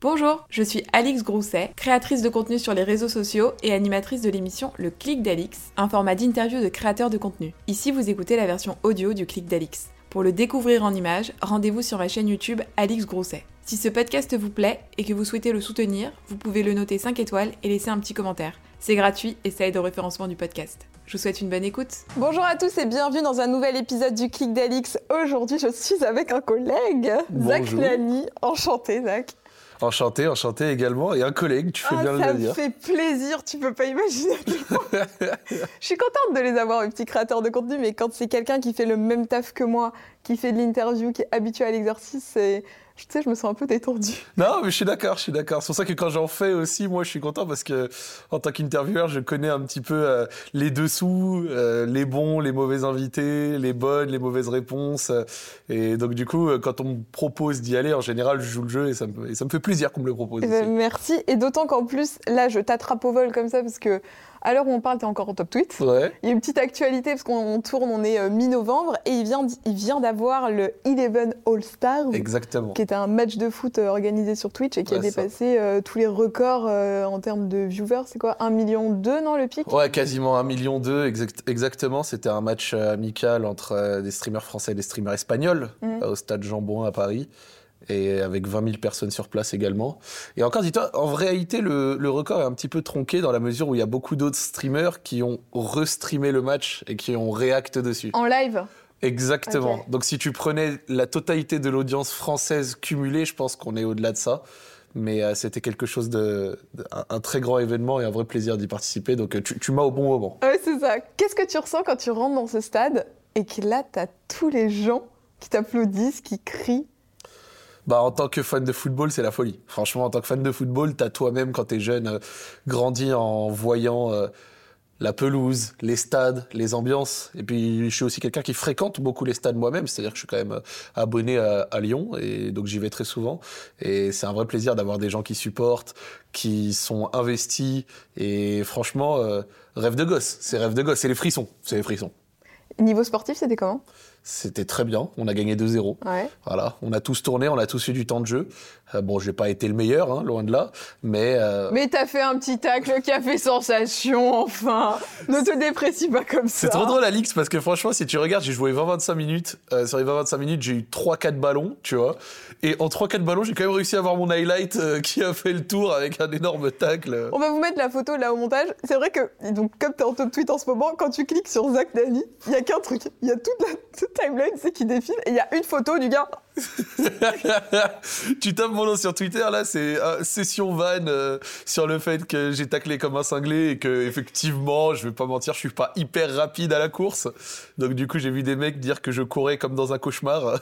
Bonjour, je suis Alix Grousset, créatrice de contenu sur les réseaux sociaux et animatrice de l'émission Le Clic d'Alix, un format d'interview de créateurs de contenu. Ici, vous écoutez la version audio du Clic d'Alix. Pour le découvrir en images, rendez-vous sur ma chaîne YouTube Alix Grousset. Si ce podcast vous plaît et que vous souhaitez le soutenir, vous pouvez le noter 5 étoiles et laisser un petit commentaire. C'est gratuit et ça aide au référencement du podcast. Je vous souhaite une bonne écoute. Bonjour à tous et bienvenue dans un nouvel épisode du Clic d'Alix. Aujourd'hui, je suis avec un collègue, Zach. Lani. Enchanté, Zach. Enchanté, enchanté également. Et un collègue, tu fais Ah, bien ça le me dire. fait plaisir, tu peux pas imaginer. je suis contente de les avoir, les petits créateurs de contenu, mais quand c'est quelqu'un qui fait le même taf que moi, qui fait de l'interview, qui est habitué à l'exercice, c'est... Tu sais, je me sens un peu détendue. Non, mais je suis d'accord, je suis d'accord. C'est pour ça que quand j'en fais aussi, moi, je suis content parce que en tant qu'intervieweur, je connais un petit peu euh, les dessous, euh, les bons, les mauvais invités, les bonnes, les mauvaises réponses. euh, et donc, du coup, quand on me propose d'y aller, en général, je joue le jeu et ça me, et ça me fait plaisir qu'on me le propose. Eh ben, merci. Et d'autant qu'en plus, là, je t'attrape au vol comme ça, parce que à l'heure où on parle, t'es encore en top tweet. Ouais. Il y a une petite actualité parce qu'on tourne, on est euh, mi-novembre et il vient, d- il vient d'avoir le Eleven All Stars, Exactement. qui est un match de foot euh, organisé sur Twitch et qui a Ouais, dépassé euh, tous les records euh, en termes de viewers. C'est quoi 1 million 2 non le pic? Ouais, quasiment un million deux, exact- exactement. C'était un match amical entre euh, des streamers français et des streamers espagnols euh, au stade Jean-Bouin à Paris. Et avec 20 000 personnes sur place également. Et encore, dis-toi, en réalité, le, le record est un petit peu tronqué dans la mesure où il y a beaucoup d'autres streamers qui ont restreamé le match et qui ont réacté dessus. En live? Exactement. Donc si tu prenais la totalité de l'audience française cumulée, je pense qu'on est au-delà de ça. Mais euh, c'était quelque chose de, de- un, un très grand événement et un vrai plaisir d'y participer. Donc euh, tu, tu m'as au bon moment. Ouais, c'est ça. Qu'est-ce que tu ressens quand tu rentres dans ce stade et que là, t'as tous les gens qui t'applaudissent, qui crient? Bah, en tant que fan de football, c'est la folie. Franchement, en tant que fan de football, t'as toi-même, quand t'es jeune, euh, grandi en voyant euh, la pelouse, les stades, les ambiances. Et puis, je suis aussi quelqu'un qui fréquente beaucoup les stades moi-même. C'est-à-dire que je suis quand même euh, abonné à, Lyon et donc j'y vais très souvent. Et c'est un vrai plaisir d'avoir des gens qui supportent, qui sont investis. Et franchement, rêve de gosse. C'est rêve de gosse. C'est les frissons. C'est les frissons. Niveau sportif, c'était comment? C'était très bien. On a gagné 2-0. Ouais. Voilà, on a tous tourné, on a tous eu du temps de jeu. Euh, bon, j'ai pas été le meilleur, hein, loin de là, mais, euh, Mais t'as fait un petit tacle qui a fait sensation, enfin Ne te déprécie pas comme ça c'est trop drôle, Alix, parce que franchement, si tu regardes, j'ai joué 20-25 minutes. Euh, sur les 20-25 minutes, j'ai eu 3-4 ballons, tu vois. Et en 3-4 ballons, j'ai quand même réussi à avoir mon highlight euh, qui a fait le tour avec un énorme tacle. On va vous mettre la photo là au montage. C'est vrai que, donc, comme t'es en top tweet en ce moment, quand tu cliques sur Zach Dani, il y a qu'un truc. Il y a toute la toute timeline, c'est qui défile, et il y a une photo du gars. tu tapes mon nom sur Twitter, là, c'est euh, session van euh, sur le fait que j'ai taclé comme un cinglé et que, effectivement, je vais pas mentir, je suis pas hyper rapide à la course. Donc, du coup, j'ai vu des mecs dire que je courais comme dans un cauchemar.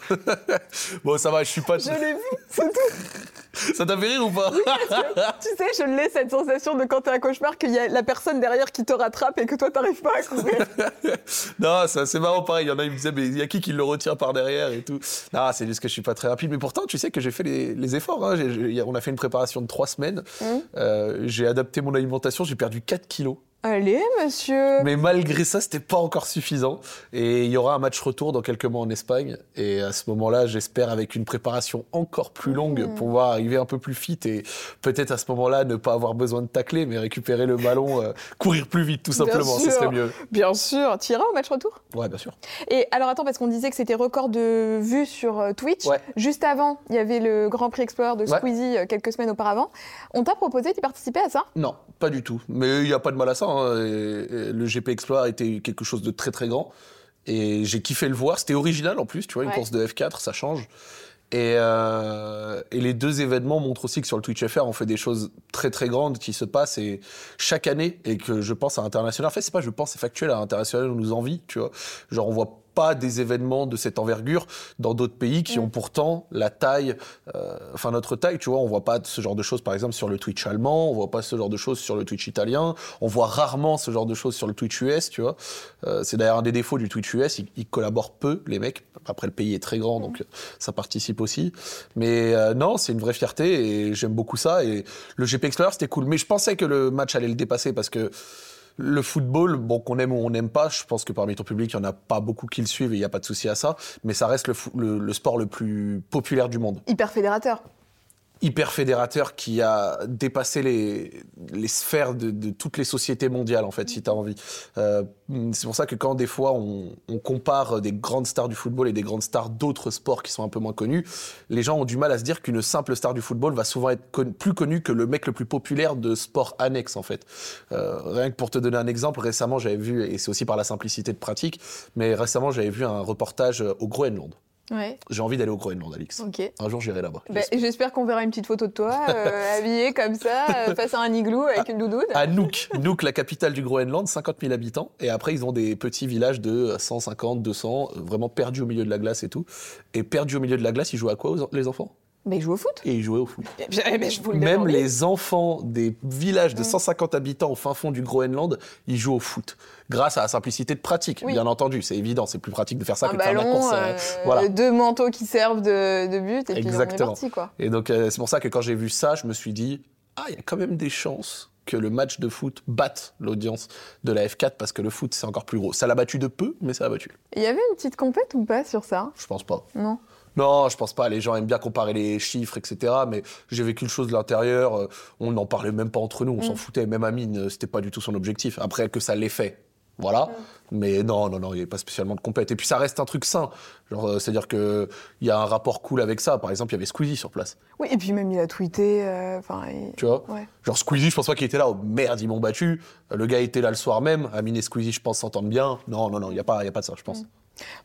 bon, ça va, je suis pas. Je l'ai vu, c'est tout. Ça t'a fait rire ou pas? Tu sais, je l'ai cette sensation de quand t'es un cauchemar qu'il y a la personne derrière qui te rattrape et que toi t'arrives pas à courir. Non, c'est marrant, pareil. Il y en a, ils me disaient, mais il y a qui qui le retient par derrière et tout. Non, c'est juste que je suis pas très rapide. Mais pourtant, tu sais que j'ai fait les, les efforts. hein. On a fait une préparation de trois semaines. Hum. Euh, j'ai adapté mon alimentation. J'ai perdu 4 kilos. Allez, monsieur. Mais malgré ça, c'était pas encore suffisant. Et il y aura un match retour dans quelques mois en Espagne. Et à ce moment-là, j'espère, avec une préparation encore plus longue, Mmh. pouvoir arriver un peu plus fit et peut-être à ce moment-là ne pas avoir besoin de tacler, mais récupérer le ballon, euh, courir plus vite, tout simplement. Ce serait mieux. Bien sûr, tu iras au match retour? Ouais, bien sûr. Et alors attends, parce qu'on disait que c'était record de vues sur euh, Twitch. Ouais. Juste avant, il y avait le Grand Prix Explorer de. Squeezie euh, quelques semaines auparavant. On t'a proposé d'y participer à ça? Non, pas du tout. Mais il n'y a pas de mal à ça. hein. Et- et le GP Explorer était quelque chose de très très grand. Et j'ai kiffé le voir. C'était original en plus, tu vois, une Ouais. course de F4, ça change. Et, euh, et les deux événements montrent aussi que sur le Twitch FR, on fait des choses très très grandes qui se passent et chaque année et que je pense à l'international. En fait, c'est pas je pense, c'est factuel. À l'international, on nous envie, tu vois. Genre, on voit pas des événements de cette envergure dans d'autres pays qui Mm. ont pourtant la taille, euh, enfin notre taille, tu vois. On voit pas ce genre de choses, par exemple, sur le Twitch allemand. On voit pas ce genre de choses sur le Twitch italien. On voit rarement ce genre de choses sur le Twitch US, tu vois. Euh, c'est d'ailleurs un des défauts du Twitch US. Ils, ils collaborent peu, les mecs. Après, le pays est très grand, donc euh, ça participe aussi. Mais euh, non, c'est une vraie fierté et j'aime beaucoup ça. Et le GP Explorer, c'était cool. Mais je pensais que le match allait le dépasser parce que le football, bon, qu'on aime ou on n'aime pas, je pense que parmi ton public, il n'y en a pas beaucoup qui le suivent et il n'y a pas de souci à ça. Mais ça reste le, le sport le plus populaire du monde. Hyper fédérateur. Hyper fédérateur qui a dépassé les, sphères de, toutes les sociétés mondiales, en fait, si tu as envie. Euh, c'est pour ça que quand des fois on, compare des grandes stars du football et des grandes stars d'autres sports qui sont un peu moins connus, les gens ont du mal à se dire qu'une simple star du football va souvent être plus connue que le mec le plus populaire de sport annexe, en fait. Euh, rien que pour te donner un exemple, récemment j'avais vu, et c'est aussi par la simplicité de pratique, mais récemment j'avais vu un reportage au Groenland. Ouais. J'ai envie d'aller au Groenland, Alix. Ok. Un jour, j'irai là-bas. Bah, J'espère qu'on verra une petite photo de toi, euh, habillée comme ça, euh, face à un igloo avec une doudoune. À Nuuk. Nuuk, la capitale du Groenland, 50 000 habitants. Et après, ils ont des petits villages de 150, 200, vraiment perdus au milieu de la glace et tout. Et perdus au milieu de la glace, ils jouent à quoi, les enfants? Mais ils jouent au foot. Et ils jouaient au foot. Eh je vous le Même les enfants des villages de Mm. 150 habitants au fin fond du Groenland, ils jouent au foot. Grâce à la simplicité de pratique, Oui. bien entendu. C'est évident, c'est plus pratique de faire ça un que de faire la course. euh, euh, voilà. deux manteaux qui servent de, de but, et puis on est Exactement. parti, quoi. Et donc, euh, c'est pour ça que quand j'ai vu ça, je me suis dit, ah, il y a quand même des chances que le match de foot batte l'audience de la F4 parce que le foot, c'est encore plus gros. Ça l'a battu de peu, mais ça l'a battu. Il y avait une petite compète ou pas sur ça? Je pense pas. Non. Non, je pense pas. Les gens aiment bien comparer les chiffres, etc. Mais j'ai vécu le chose de l'intérieur. euh, On n'en parlait même pas entre nous. On s'en Mm. foutait. Même Amine, euh, c'était pas du tout son objectif. Après que ça l'ait fait. Voilà. Mais non, non, non, il n'y avait pas spécialement de compète. Et puis ça reste un truc sain. Genre, euh, c'est-à-dire qu'il y a un rapport cool avec ça. Par exemple, il y avait Squeezie sur place. Oui, et puis même il a tweeté. euh, il- Tu vois? Ouais. Genre Squeezie, je pense pas qu'il était là. Oh merde, ils m'ont battu. Le gars était là le soir même. Amine et Squeezie, je pense, s'entendent bien. Non, non, non, il n'y a, pas- y a pas de ça, je pense.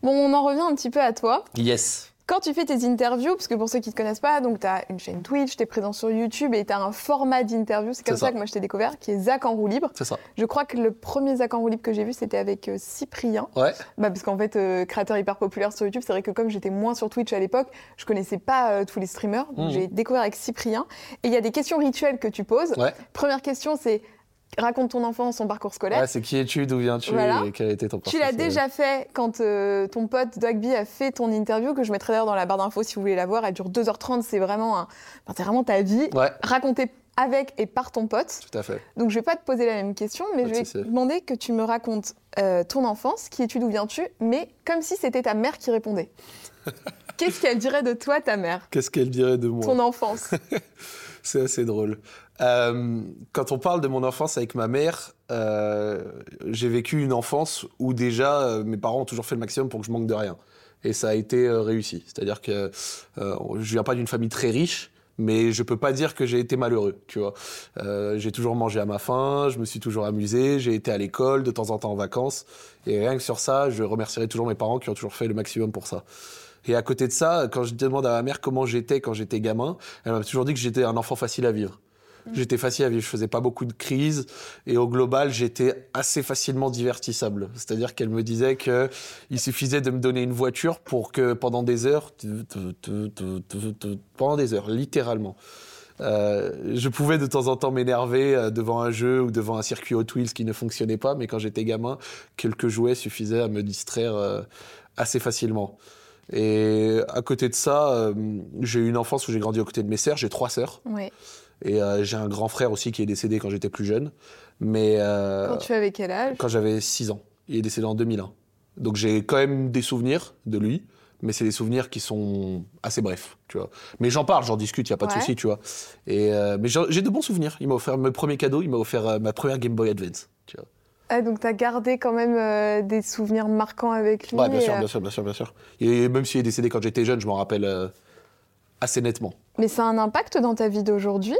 Bon, on en revient un petit peu à toi. Yes. Quand tu fais tes interviews, parce que pour ceux qui ne te connaissent pas, donc tu as une chaîne Twitch, tu es présent sur YouTube et tu as un format d'interview, c'est comme ça. ça. que moi je t'ai découvert, qui est Zach en roue libre. C'est ça. Je crois que le premier Zach en roue libre que j'ai vu, c'était avec euh, Cyprien. Ouais. Bah, parce qu'en fait, euh, créateur hyper populaire sur YouTube, c'est vrai que comme j'étais moins sur Twitch à l'époque, je connaissais pas euh, tous les streamers. Donc Mhm. j'ai découvert avec Cyprien. Et il y a des questions rituelles que tu poses. Ouais. Première question, c'est raconte ton enfance, son parcours scolaire. Ouais, c'est qui es-tu, d'où viens-tu Voilà. et quel était ton Tu l'as parcours déjà fait quand euh, ton pote Dogby a fait ton interview, que je mettrai d'ailleurs dans la barre d'infos si vous voulez la voir. Elle dure 2h30, c'est vraiment, un... enfin, c'est vraiment ta vie, Ouais, racontée avec et par ton pote. tout à fait. Donc je vais pas te poser la même question, mais je vais te demander que tu me racontes euh, ton enfance, qui es-tu, d'où viens-tu, mais comme si c'était ta mère qui répondait. Qu'est-ce qu'elle dirait de toi, ta mère? Qu'est-ce qu'elle dirait de moi? Ton enfance. C'est assez drôle. Euh, quand on parle de mon enfance avec ma mère, euh, j'ai vécu une enfance où déjà euh, mes parents ont toujours fait le maximum pour que je manque de rien. Et ça a été réussi. C'est-à-dire que je viens pas d'une famille très riche, mais je peux pas dire que j'ai été malheureux. Tu vois, j'ai toujours mangé à ma faim, je me suis toujours amusé, j'ai été à l'école de temps en temps en vacances. Et rien que sur ça, je remercierai toujours mes parents qui ont toujours fait le maximum pour ça. Et à côté de ça, quand je demande à ma mère comment j'étais quand j'étais gamin, elle m'a toujours dit que j'étais un enfant facile à vivre. J'étais facile à vivre, je faisais pas beaucoup de crises et au global, j'étais assez facilement divertissable. C'est-à-dire qu'elle me disait que il suffisait de me donner une voiture pour que pendant des heures, pendant des heures, littéralement. Euh, je pouvais de temps en temps m'énerver euh, devant un jeu ou devant un circuit Hot Wheels qui ne fonctionnait pas, mais quand j'étais gamin, quelques jouets suffisaient à me distraire euh, assez facilement. Et à côté de ça, euh, j'ai eu une enfance où j'ai grandi aux côtés de mes sœurs. J'ai trois sœurs. Et euh, j'ai un grand frère aussi qui est décédé quand j'étais plus jeune. Mais euh, Quand tu avais quel âge? quand j'avais 6 ans. Il est décédé en 2001. Donc j'ai quand même des souvenirs de lui, mais c'est des souvenirs qui sont assez brefs, tu vois. Mais j'en parle, j'en discute, il y a pas de Ouais. souci, tu vois. Et euh, mais j'ai j'ai de bons souvenirs. Il m'a offert mes premiers cadeaux, il m'a offert euh, ma première Game Boy Advance, tu vois. Ah, donc tu as gardé quand même euh, des souvenirs marquants avec lui. Ouais, bien et, sûr, euh, bien sûr, bien sûr, bien sûr. Et même s'il est décédé quand j'étais jeune, je m'en rappelle euh, assez nettement. Mais ça a un impact dans ta vie d'aujourd'hui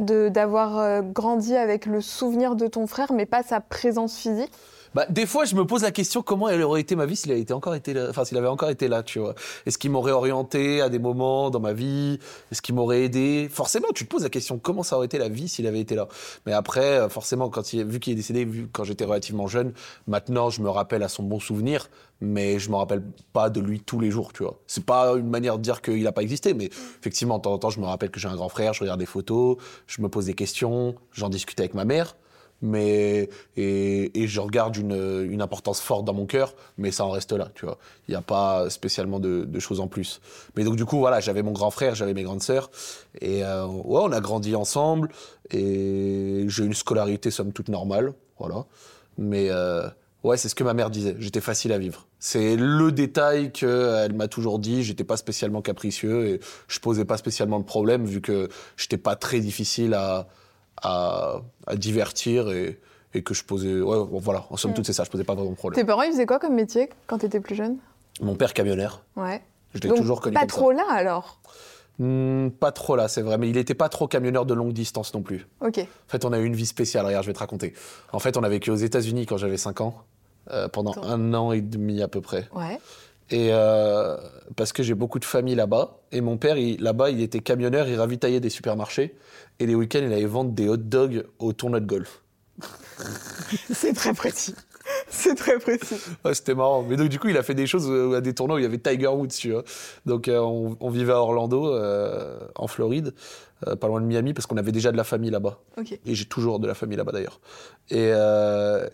de d'avoir euh, grandi avec le souvenir de ton frère, mais pas sa présence physique? Bah, des fois, je me pose la question comment elle aurait été ma vie s'il avait encore été là, enfin s'il avait encore été là, tu vois. Est-ce qu'il m'aurait orienté à des moments dans ma vie? Est-ce qu'il m'aurait aidé? Forcément, tu te poses la question comment ça aurait été la vie s'il avait été là? Mais après, euh, forcément, vu qu'il est décédé, vu quand j'étais relativement jeune, maintenant je me rappelle à son bon souvenir, mais je me rappelle pas de lui tous les jours, tu vois. C'est pas une manière de dire qu'il a pas existé, mais effectivement, de temps en temps, je me rappelle que j'ai un grand frère, je regarde des photos, je me pose des questions, j'en discute avec ma mère mais et, et je regarde une, une importance forte dans mon cœur, mais ça en reste là, tu vois. Il n'y a pas spécialement de, de choses en plus. Mais donc du coup, voilà, j'avais mon grand frère, j'avais mes grandes sœurs, et euh, ouais, on a grandi ensemble, et j'ai une scolarité somme toute normale, voilà. Mais euh, Ouais, c'est ce que ma mère disait. J'étais facile à vivre. C'est le détail qu'elle m'a toujours dit. J'étais pas spécialement capricieux et je posais pas spécialement de problème vu que j'étais pas très difficile à, à, à divertir et, et, que je posais. Ouais, bon, voilà. En somme Mm. toute, c'est ça. Je posais pas vraiment de problème. Tes parents, ils faisaient quoi comme métier quand t'étais plus jeune? Mon père camionneur. Ouais. Je l'ai toujours connu pas comme trop là alors? Hmm, pas trop là, c'est vrai. Mais il était pas trop camionneur de longue distance non plus. Ok. En fait, on a eu une vie spéciale. Regarde, je vais te raconter. En fait, on a vécu aux États-Unis quand j'avais 5 ans, euh, pendant Attends. un an et demi à peu près. Ouais. Et euh, parce que j'ai beaucoup de famille là-bas. Et mon père, là-bas, il était camionneur, il ravitaillait des supermarchés. Et les week-ends, il allait vendre des hot dogs au tournoi de golf. C'est très précis. C'est très précis. Ouais, c'était marrant. Mais donc, du coup, il a fait des choses euh, à des tournois où il y avait Tiger Woods, tu vois. Donc, euh, on, on vivait à Orlando, euh, en Floride, euh, pas loin de Miami, parce qu'on avait déjà de la famille là-bas. Et j'ai toujours de la famille là-bas d'ailleurs. Et,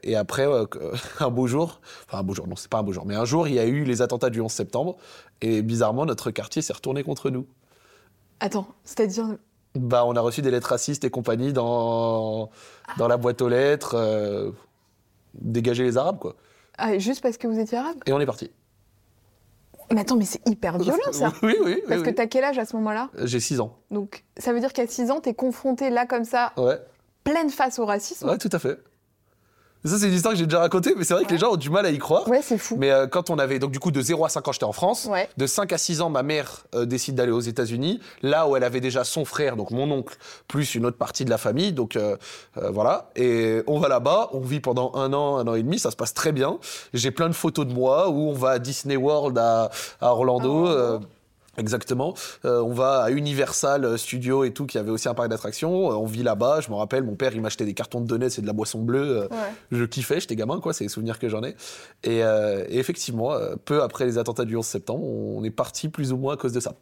et après, un beau jour, enfin un beau jour, non, c'est pas un beau jour, mais un jour, il y a eu les attentats du 11 septembre. Et bizarrement, notre quartier s'est retourné contre nous. Attends, c'est-à-dire. Bah, on a reçu des lettres racistes et compagnie dans, dans la boîte aux lettres. Dégager les Arabes, quoi. Ah, juste parce que vous étiez arabe Et on est parti. Mais attends, mais c'est hyper violent ça. Oui, oui, oui. Parce que t'as quel âge à ce moment-là J'ai 6 ans. Donc ça veut dire qu'à 6 ans, t'es confronté là comme ça, Ouais, pleine face au racisme. ouais, tout à fait. Ça, c'est une histoire que j'ai déjà racontée, mais c'est vrai que les gens ont du mal à y croire. Ouais, c'est fou. Mais euh, quand on avait, donc du coup, de 0 à 5 ans, j'étais en France. Ouais. De 5 à 6 ans, ma mère euh, décide d'aller aux États-Unis, là où elle avait déjà son frère, donc mon oncle, plus une autre partie de la famille. Donc euh, voilà. Et on va là-bas, on vit pendant un an, un an et demi, ça se passe très bien. J'ai plein de photos de moi où on va à Disney World à, à Orlando. Euh, Exactement. Euh, on va à Universal Studios et tout, qui avait aussi un parc d'attractions. Euh, on vit là-bas. Je me rappelle, mon père, il m'achetait des cartons de donuts et de la boisson bleue. Euh, Ouais. je kiffais, j'étais gamin, quoi, c'est les souvenirs que j'en ai. Et, euh, et effectivement, peu après les attentats du 11 septembre, on est parti plus ou moins à cause de ça.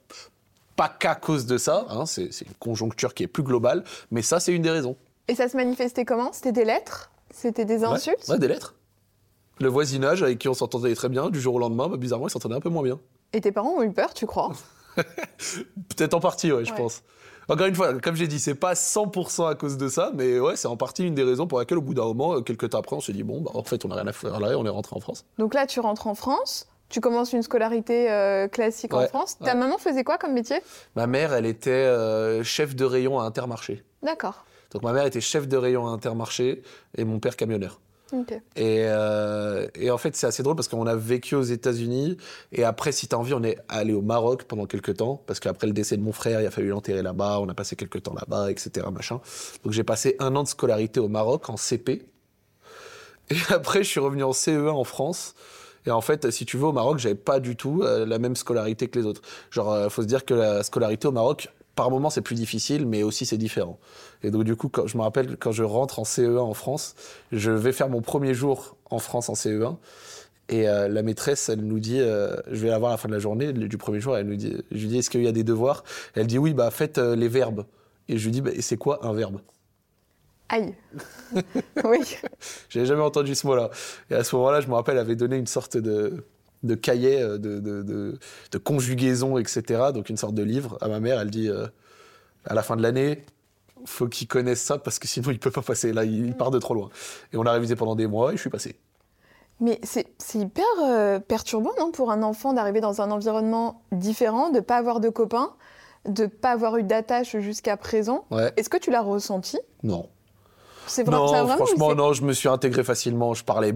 Pas qu'à cause de ça, hein, c'est une conjoncture qui est plus globale, mais ça, c'est une des raisons. Et ça se manifestait comment? C'était des lettres? C'était des insultes? ouais, des lettres. Le voisinage avec qui on s'entendait très bien, du jour au lendemain, bah, bizarrement, ils s'entendaient un peu moins bien. Et tes parents ont eu peur, tu crois Peut-être en partie, ouais, je Ouais. pense. Encore une fois, comme j'ai dit, c'est pas 100% à cause de ça, mais ouais, c'est en partie une des raisons pour laquelle, au bout d'un moment, euh, quelques temps après, on s'est dit, bon, bah, en fait, on n'a rien à faire là et on est rentré en France. Donc là, tu rentres en France, tu commences une scolarité euh, classique en France. Ta ouais. maman faisait quoi comme métier? Ma mère, elle était euh, chef de rayon à Intermarché. D'accord. Donc ma mère était chef de rayon à Intermarché et mon père camionneur. Euh, et en fait, c'est assez drôle parce qu'on a vécu aux États-Unis et après, si t'as envie, on est allé au Maroc pendant quelques temps parce qu'après le décès de mon frère, il a fallu l'enterrer là-bas. On a passé quelques temps là-bas, etc. Machin. Donc j'ai passé un an de scolarité au Maroc en CP. Et après, je suis revenu en CE1 en France. Et en fait, si tu veux, au Maroc, j'avais pas du tout euh, la même scolarité que les autres. Genre, euh, faut se dire que la scolarité au Maroc, par moments, c'est plus difficile, mais aussi c'est différent. Et donc, du coup, quand, je me rappelle, quand je rentre en CE1 en France, je vais faire mon premier jour en France en CE1. Et euh, la maîtresse, elle nous dit, euh, je vais la voir à la fin de la journée, du premier jour, elle nous dit, je lui dis, est-ce qu'il y a des devoirs? Elle dit, oui, bah faites euh, les verbes. Et je lui dis, bah, c'est quoi un verbe? Aïe. oui. J'avais jamais entendu ce mot-là. Et à ce moment-là, je me rappelle, elle avait donné une sorte de, de cahier euh, de, de, de- de conjugaison, etc. Donc une sorte de livre à ma mère. Elle dit, euh, à la fin de l'année, faut qu'il connaisse ça parce que sinon il peut pas passer. Là, il part de trop loin. Et on a révisé pendant des mois et je suis passé. Mais c'est c'est hyper euh, perturbant, non, pour un enfant d'arriver dans un environnement différent, de pas avoir de copains, de pas avoir eu d'attache jusqu'à présent. Ouais. Est-ce que tu l'as ressenti? Non. C'est vrai, Non, ça a vraiment franchement, non, je me suis intégré facilement. Je parlais,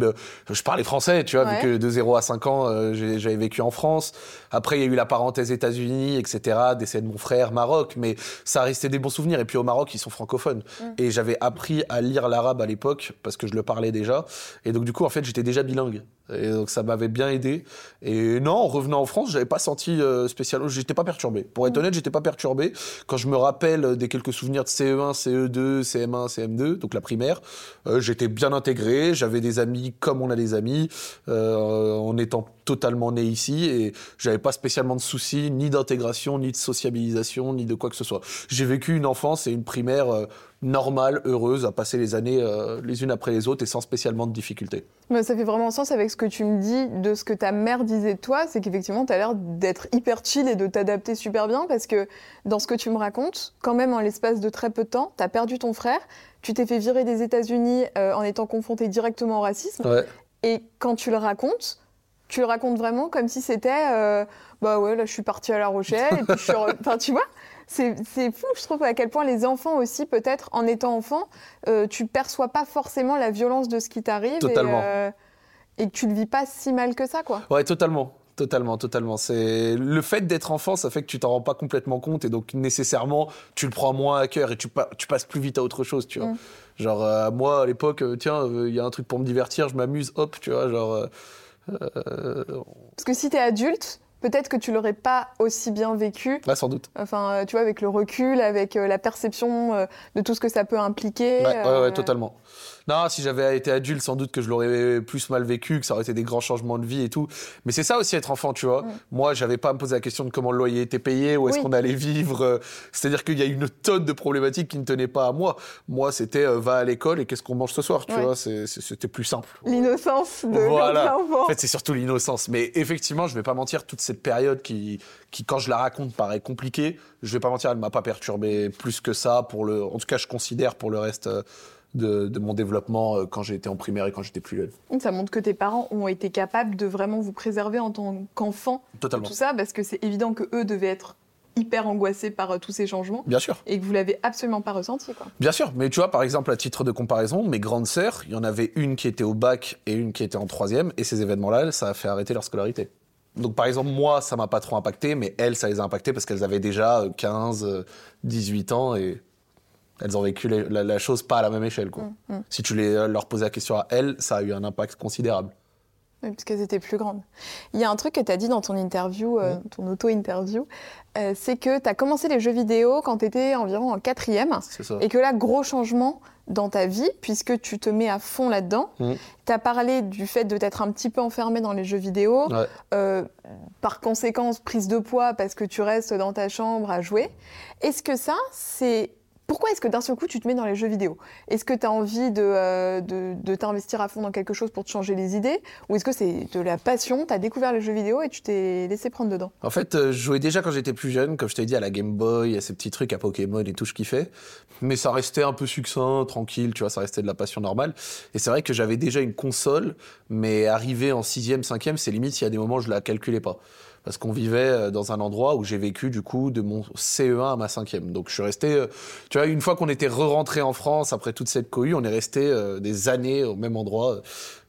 je parlais français, tu vois, Ouais. vu que de 0 à 5 ans, euh, j'avais vécu en France. Après, il y a eu la parenthèse États-Unis, etc., décès de mon frère, Maroc, mais ça restait des bons souvenirs. Et puis au Maroc, ils sont francophones. Mm. Et j'avais appris à lire l'arabe à l'époque, parce que je le parlais déjà. Et donc, du coup, en fait, j'étais déjà bilingue. Et donc, ça m'avait bien aidé. Et non, en revenant en France, j'avais pas senti euh, spécialement, j'étais pas perturbé. Pour être Mm. honnête, j'étais pas perturbé. Quand je me rappelle des quelques souvenirs de E CE1, CE2, CM1, CM2, donc la primaire, euh, j'étais bien intégré, j'avais des amis comme on a des amis, euh, en étant totalement né ici, et j'avais pas spécialement de soucis, ni d'intégration, ni de sociabilisation, ni de quoi que ce soit. J'ai vécu une enfance et une primaire euh, normale, heureuse, à passer les années euh, les unes après les autres et sans spécialement de difficultés. Mais ça fait vraiment sens avec ce que tu me dis de ce que ta mère disait de toi, c'est qu'effectivement, tu as l'air d'être hyper chill et de t'adapter super bien parce que dans ce que tu me racontes, quand même en l'espace de très peu de temps, tu as perdu ton frère, tu t'es fait virer des États-Unis euh, en étant confronté directement au racisme Ouais. Et quand tu le racontes, tu le racontes vraiment comme si c'était euh, bah ouais, là je suis partie à La Rochelle, et puis je suis. re- Enfin, tu vois c'est fou, je trouve, à quel point les enfants aussi, peut-être en étant enfant, euh, tu perçois pas forcément la violence de ce qui t'arrive. Totalement. Et, euh, et que tu le vis pas si mal que ça, quoi. Ouais, totalement. Totalement, totalement. C'est le fait d'être enfant, ça fait que tu t'en rends pas complètement compte et donc nécessairement tu le prends moins à cœur et tu, pa- tu passes plus vite à autre chose, tu vois. Mm. Genre euh, moi à l'époque, euh, tiens, euh, il y a un truc pour me divertir, je m'amuse, hop, tu vois, genre. Euh, Parce que si t'es adulte, peut-être que tu l'aurais pas aussi bien vécu. là sans doute. Enfin, euh, tu vois, avec le recul, avec euh, la perception de tout ce que ça peut impliquer. Ouais, ouais, ouais, totalement. Non, si j'avais été adulte, sans doute que je l'aurais plus mal vécu, que ça aurait été des grands changements de vie et tout. Mais c'est ça aussi être enfant, tu vois. Mm. Moi, j'avais pas à me poser la question de comment le loyer était payé, où est-ce Oui. qu'on allait vivre. euh, C'est-à-dire qu'il y a une tonne de problématiques qui ne tenaient pas à moi. Moi, c'était euh, va à l'école et qu'est-ce qu'on mange ce soir, tu Ouais. vois. C'était plus simple. L'innocence de Voilà. l'enfant. En fait, c'est surtout l'innocence. Mais effectivement, je vais pas mentir, toute cette période qui, qui, quand je la raconte, paraît compliquée, je vais pas mentir, elle m'a pas perturbé plus que ça. Pour le, en tout cas, je considère pour le reste euh, de, de mon développement euh, quand été en primaire et quand j'étais plus jeune. Ça montre que tes parents ont été capables de vraiment vous préserver en tant qu'enfant de Totalement. tout ça, parce que c'est évident que eux devaient être hyper angoissés par euh, tous ces changements Bien sûr. et que vous l'avez absolument pas ressenti. Quoi. Bien sûr, mais tu vois, par exemple, à titre de comparaison, mes grandes sœurs, il y en avait une qui était au bac et une qui était en troisième, et ces événements-là, ça a fait arrêter leur scolarité. Donc, par exemple, moi, ça m'a pas trop impacté, mais elles, ça les a impactées parce qu'elles avaient déjà euh, 15, euh, 18 ans et elles ont vécu les- la, la chose pas à la même échelle. Quoi. Mm, mm. Si tu les, euh, leur posais la question à elles, ça a eu un impact considérable. Oui, parce qu'elles étaient plus grandes. Il y a un truc que tu as dit dans ton interview, euh, Mhm. ton auto-interview, euh, c'est que tu as commencé les jeux vidéo quand tu étais environ en quatrième. Et que là, gros changement dans ta vie, puisque tu te mets à fond là-dedans. Tu as parlé du fait de t'être un petit peu enfermé dans les jeux vidéo. Ouais. Euh, par conséquence, prise de poids parce que tu restes dans ta chambre à jouer. Est-ce que ça, c'est... Pourquoi est-ce que d'un seul coup, tu te mets dans les jeux vidéo? Est-ce que tu as envie de, euh, de, t'investir à fond dans quelque chose pour te changer les idées? Ou est-ce que c'est de la passion Tu as découvert les jeux vidéo et tu t'es laissé prendre dedans? En fait, euh, je jouais déjà quand j'étais plus jeune, comme je t'ai dit, à la Game Boy, à ces petits trucs, à Pokémon et tout, je kiffais. Mais ça restait un peu succinct, tranquille, tu vois, ça restait de la passion normale. Et c'est vrai que j'avais déjà une console, mais arrivé en sixième, cinquième, c'est limite, il y a des moments je la calculais pas. Parce qu'on vivait euh, dans un endroit où j'ai vécu, du coup, de mon CE1 à ma cinquième. Donc je suis resté, euh, tu vois, une fois qu'on était re-rentré en France, après toute cette cohue, on est resté euh, des années au même endroit,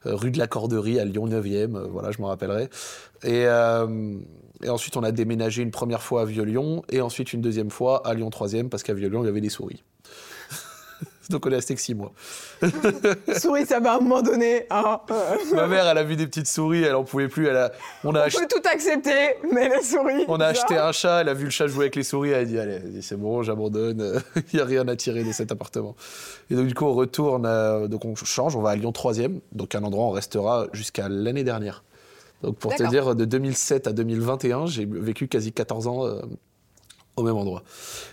rue de la Corderie à Lyon 9e, euh, voilà, je m'en rappellerai. Et, et ensuite, on a déménagé une première fois à Vieux-Lyon et ensuite une deuxième fois à Lyon 3e parce qu'à Vieux-Lyon, il y avait des souris. Donc on est resté que six mois. Souris, ça va à un moment donné. hein. Ma mère, elle a vu des petites souris, elle en pouvait plus. Elle a, on a, On ach- peut tout accepter, mais les souris. on a acheté un chat, elle a vu le chat jouer avec les souris, elle a dit allez, c'est bon, j'abandonne, il n'y a rien à tirer de cet appartement. Et donc du coup, on retourne, donc on change, on va à Lyon 3e, donc un endroit où on restera jusqu'à l'année dernière. Donc pour te dire, de 2007 à 2021, j'ai vécu quasi 14 ans euh, au même endroit.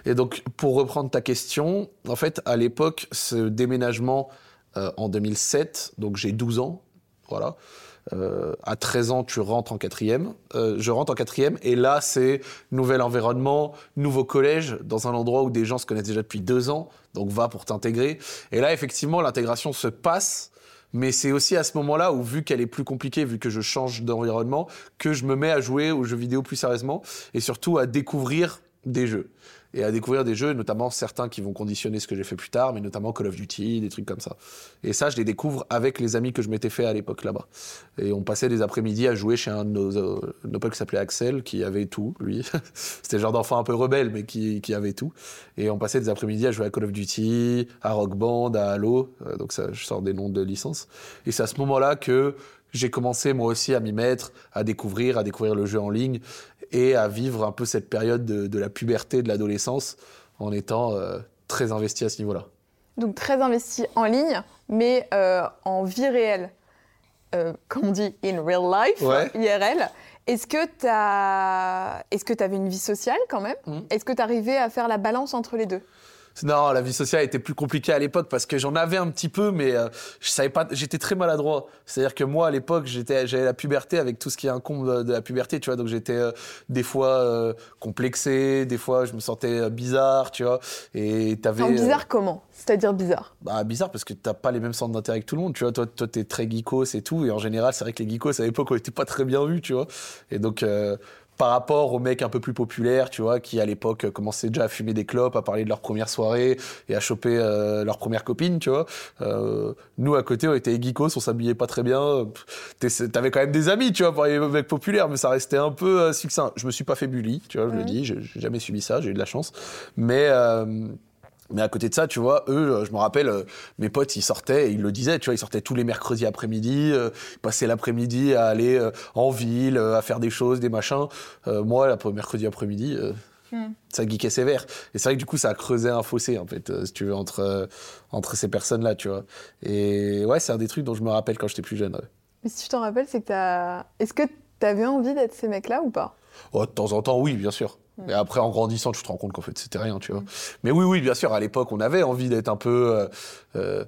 Et donc pour reprendre ta question, en fait, à l'époque, ce déménagement euh, en 2007, donc j'ai 12 ans, voilà. Euh, à 13 ans, tu rentres en quatrième. Euh, je rentre en quatrième et là, c'est nouvel environnement, nouveau collège, dans un endroit où des gens se connaissent déjà depuis deux ans. Donc va pour t'intégrer. Et là, effectivement, l'intégration se passe. Mais c'est aussi à ce moment-là où, vu qu'elle est plus compliquée, vu que je change d'environnement, que je me mets à jouer aux jeux vidéo plus sérieusement et surtout à découvrir des jeux. Et à découvrir des jeux, notamment certains qui vont conditionner ce que j'ai fait plus tard, mais notamment Call of Duty, des trucs comme ça. Et ça, je les découvre avec les amis que je m'étais fait à l'époque là-bas. Et on passait des après-midi à jouer chez un de nos, euh, potes qui s'appelait Axel, qui avait tout, lui. C'était le genre d'enfant un peu rebelle, mais qui, qui avait tout. Et on passait des après-midi à jouer à Call of Duty, à Rock Band, à Halo. Euh, donc ça, je sors des noms de licences. Et c'est à ce moment-là que j'ai commencé moi aussi à m'y mettre, à découvrir, à découvrir le jeu en ligne et à vivre un peu cette période de, de la puberté, de l'adolescence, en étant euh, très investi à ce niveau-là. Donc très investi en ligne, mais euh, en vie réelle. Euh, comme on dit, in real life, Ouais. IRL. Est-ce que tu que avais une vie sociale quand même? Mhm. Est-ce que tu arrivais à faire la balance entre les deux? Non, la vie sociale était plus compliquée à l'époque parce que j'en avais un petit peu, mais euh, je savais pas. J'étais très maladroit. C'est-à-dire que moi, à l'époque, j'étais, j'avais la puberté avec tout ce qui incombe de, de la puberté, tu vois. Donc j'étais euh, des fois euh, complexé, des fois je me sentais bizarre, tu vois. Et t'avais. Bizarre comment? C'est-à-dire bizarre? bah, bizarre parce que t'as pas les mêmes centres d'intérêt que tout le monde, tu vois. Toi, toi, t'es très geekos et tout, et en général, c'est vrai que les geekos à l'époque, on était pas très bien vus, tu vois. Et donc, par rapport aux mecs un peu plus populaires, tu vois, qui à l'époque euh, commençaient déjà à fumer des clopes, à parler de leur première soirée et à choper euh, leur première copine, tu vois. Euh, nous, à côté, on était geekos, on s'habillait pas très bien. T'avais quand même des amis, tu vois, pour les mecs populaires, mais ça restait un peu euh, succinct. Je me suis pas fait bully, tu vois, je le dis, j'ai jamais subi ça, j'ai eu de la chance. Mais. Mais à côté de ça, tu vois, eux, euh, je me rappelle, euh, mes potes, ils sortaient, et ils le disaient, tu vois, ils sortaient tous les mercredis après-midi, euh, ils passaient l'après-midi à aller euh, en ville, euh, à faire des choses, des machins. Moi, la mercredi après-midi, Hmm. ça geekait sévère. Et c'est vrai que du coup, ça a creusé un fossé, en fait, si tu veux, entre, entre ces personnes-là, tu vois. Et ouais, c'est un des trucs dont je me rappelle quand j'étais plus jeune. ouais. Mais si tu t'en rappelles, c'est que t'as. Est-ce que t'avais envie d'être ces mecs-là ou pas? Oh, de temps en temps, oui, bien sûr. Mm. Et après, en grandissant, tu te rends compte qu'en fait, c'était rien, tu vois. Mais oui, oui, bien sûr, à l'époque, on avait envie d'être un peu euh, euh,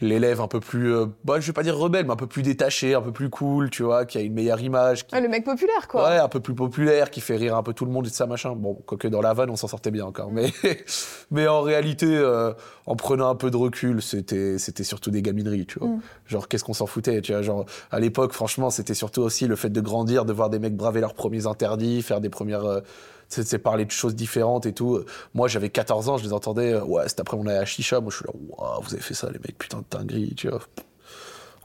l'élève un peu plus, euh, bah, je vais pas dire rebelle, mais un peu plus détaché, un peu plus cool, tu vois, qui a une meilleure image, qui, Ouais, Le mec populaire, quoi. ouais, un peu plus populaire, qui fait rire un peu tout le monde et tout ça, machin. Bon, quoique dans la vanne, on s'en sortait bien encore. Mais, mais en réalité, euh, en prenant un peu de recul, c'était, c'était surtout des gamineries, tu vois. Mm. Genre, qu'est-ce qu'on s'en foutait, tu vois. Genre, à l'époque, franchement, c'était surtout aussi le fait de grandir, de voir des mecs braver leurs premiers interdits, faire des premières. euh, c'est c'est parler de choses différentes et tout. Moi, j'avais 14 ans, je les entendais. euh, Ouais, c'était après on allait à Chicha. Moi, je suis là, waouh, vous avez fait ça, les mecs, putain de dinguerie, tu vois.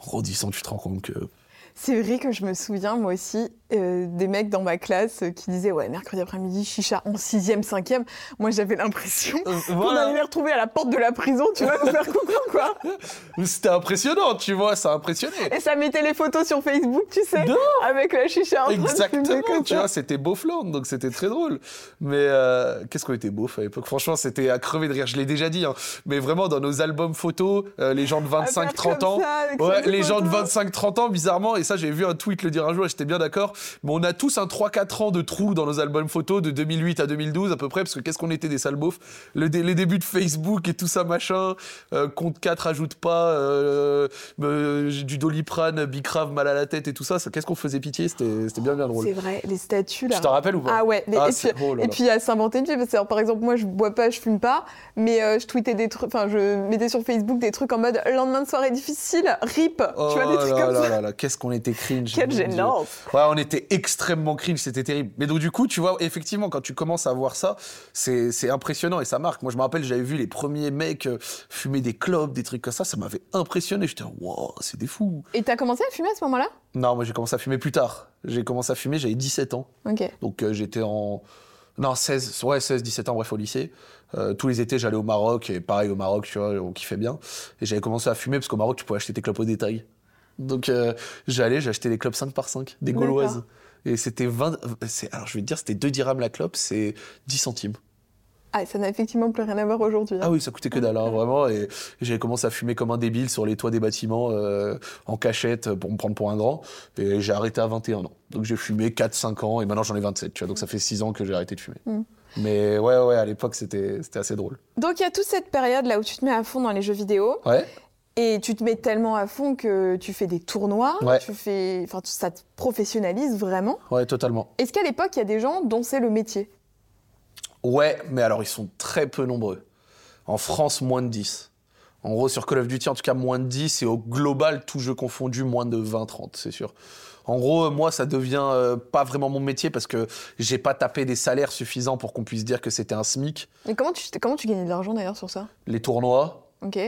En grandissant, tu te rends compte que. C'est vrai que je me souviens, moi aussi, euh, des mecs dans ma classe euh, qui disaient Ouais, mercredi après-midi, chicha en 6e, 5e. Moi, j'avais l'impression qu'on allait les retrouver à la porte de la prison, tu vois, nous faire coucou, quoi. C'était impressionnant, tu vois, ça impressionnait. Et ça mettait les photos sur Facebook, tu sais, Non. avec la chicha en train de Exactement, comme tu ça. vois, c'était beaufland, donc c'était très drôle. Mais euh, qu'est-ce qu'on était beauf à l'époque Franchement, c'était à crever de rire, je l'ai déjà dit, hein. mais vraiment dans nos albums photos, euh, les gens de À faire 25-30 comme ans, ça, Ouais, les gens de photos. 25-30 ans, bizarrement, et ça j'ai vu un tweet le dire un jour et j'étais bien d'accord, mais on a tous un 3-4 ans de trous dans nos albums photos de 2008 à 2012 à peu près, parce que qu'est-ce qu'on était des sales beaufs? Le, dé- Les débuts de Facebook et tout ça machin, euh, compte 4 ajoute pas, euh, euh, du doliprane, bicrave, mal à la tête et tout ça, ça- qu'est-ce qu'on faisait pitié, c'était c'était bien bien drôle. C'est vrai, les statues, là. Tu t'en rappelles ou pas? Ah ouais, mais- Ah, et, c'est- puis, oh là et puis à s'inventer une vie, parce que alors, par exemple moi je bois pas, je fume pas, mais euh, je tweetais des trucs, enfin je mettais sur Facebook des trucs en mode lendemain de soirée difficile, rip, Oh tu vois des trucs là comme là ça. là là, qu'est-ce qu'on était cringe. Quelle gênance. Ouais, on était extrêmement cringe, c'était terrible. Mais donc du coup, tu vois, effectivement, quand tu commences à voir ça, c'est c'est impressionnant et ça marque. Moi, je me rappelle, j'avais vu les premiers mecs euh, fumer des clopes, des trucs comme ça, ça m'avait impressionné. J'étais, wow, c'est des fous. Et t'as commencé à fumer à ce moment-là? Non, moi j'ai commencé à fumer plus tard. J'ai commencé à fumer, j'avais 17 ans. Ok. Donc euh, j'étais en... Non, 16, ouais, 16, 17 ans, bref, au lycée. Euh, tous les étés, j'allais au Maroc, et pareil, au Maroc, tu vois, on kiffait bien. Et j'avais commencé à fumer, parce qu'au Maroc, tu pouvais acheter tes clopes au détail. Donc euh, j'allais, j'achetais des clopes 5 par 5, des gauloises. Et c'était 20... c'est- Alors je vais te dire, c'était 2 dirhams la clope, c'est 10 centimes. Ah, ça n'a effectivement plus rien à voir aujourd'hui. hein. Ah oui, ça coûtait que dalle, hein, vraiment. Et, j'avais commencé à fumer comme un débile sur les toits des bâtiments, euh, en cachette, pour me prendre pour un grand. Et j'ai arrêté à 21 ans. Donc j'ai fumé 4-5 ans, et maintenant j'en ai 27, tu vois. Donc ça fait 6 ans que j'ai arrêté de fumer. Mm. Mais ouais, ouais, à l'époque, c'était assez drôle. Donc il y a toute cette période là où tu te mets à fond dans les jeux vidéo Ouais. Et tu te mets tellement à fond que tu fais des tournois, Ouais. tu fais, enfin ça te professionnalise vraiment. Ouais, totalement. Est-ce qu'à l'époque il y a des gens dont c'est le métier? Ouais, mais alors ils sont très peu nombreux. En France, moins de 10. En gros, sur Call of Duty, en tout cas, moins de 10. Et au global, tout jeu confondu, moins de 20-30, c'est sûr. En gros, euh, moi, ça devient euh, pas vraiment mon métier parce que j'ai pas tapé des salaires suffisants pour qu'on puisse dire que c'était un SMIC. Et comment tu, comment tu gagnais de l'argent d'ailleurs sur ça? Les tournois, Ok.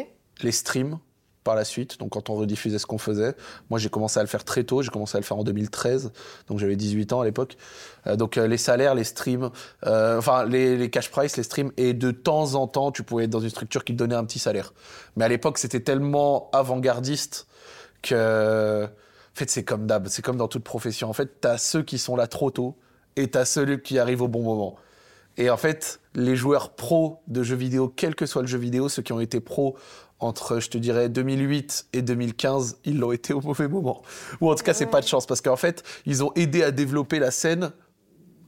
les streams par la suite, donc quand on rediffusait ce qu'on faisait. Moi, j'ai commencé à le faire très tôt, j'ai commencé à le faire en 2013, donc j'avais 18 ans à l'époque. Euh, donc euh, les salaires, les streams, euh, enfin les, les cash price, les streams, et de temps en temps, tu pouvais être dans une structure qui te donnait un petit salaire. Mais à l'époque, c'était tellement avant-gardiste que... En fait, c'est comme d'hab, c'est comme dans toute profession. En fait, t'as ceux qui sont là trop tôt, et t'as ceux qui arrivent au bon moment. Et en fait, les joueurs pros de jeux vidéo, quel que soit le jeu vidéo, ceux qui ont été pros entre, je te dirais, 2008 et 2015, ils l'ont été au mauvais moment. Ou en tout cas, c'est pas de chance, parce qu'en fait, ils ont aidé à développer la scène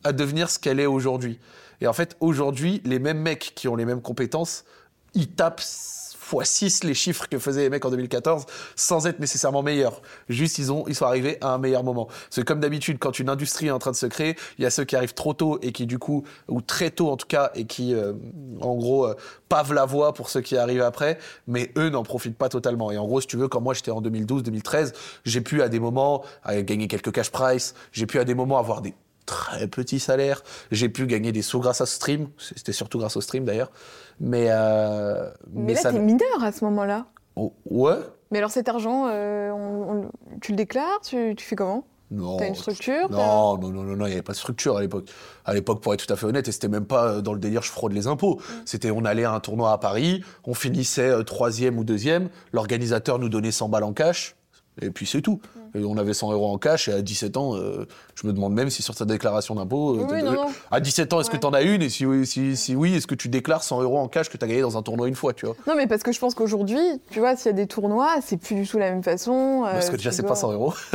à devenir ce qu'elle est aujourd'hui. Et en fait, aujourd'hui, les mêmes mecs qui ont les mêmes compétences ils tapent fois 6 les chiffres que faisaient les mecs en 2014 sans être nécessairement meilleurs. Juste, ils, ont, ils sont arrivés à un meilleur moment. C'est comme d'habitude, quand une industrie est en train de se créer, il y a ceux qui arrivent trop tôt et qui, du coup, ou très tôt en tout cas, et qui, euh, en gros, euh, pavent la voie pour ceux qui arrivent après, mais eux n'en profitent pas totalement. Et en gros, si tu veux, quand moi j'étais en 2012, 2013, j'ai pu à des moments gagner quelques cash price, j'ai pu à des moments avoir des très petits salaires, j'ai pu gagner des sous grâce à Stream, c'était surtout grâce au Stream d'ailleurs. Mais, euh, mais, là, t'es mineur à ce moment-là. Oh, ouais. Mais alors cet argent, euh, tu le déclares? Tu, fais comment? Non. T'as une structure? Non, non, non, non, il n'y avait pas de structure à l'époque. À l'époque, pour être tout à fait honnête, et c'était même pas dans le délire je fraude les impôts. Mm. C'était on allait à un tournoi à Paris, on finissait euh, troisième ou deuxième, l'organisateur nous donnait 100 balles en cash, et puis c'est tout. Mm. Et on avait 100 euros en cash et à 17 ans, euh, je me demande même si sur ta déclaration d'impôt, euh, à 17 ans, est-ce que tu en as une? Et si, si, si oui, est-ce que tu déclares 100 euros en cash que tu as gagné dans un tournoi une fois, tu vois? Non, mais parce que je pense qu'aujourd'hui, tu vois, s'il y a des tournois, c'est plus du tout la même façon. parce que déjà, c'est pas 100 euros.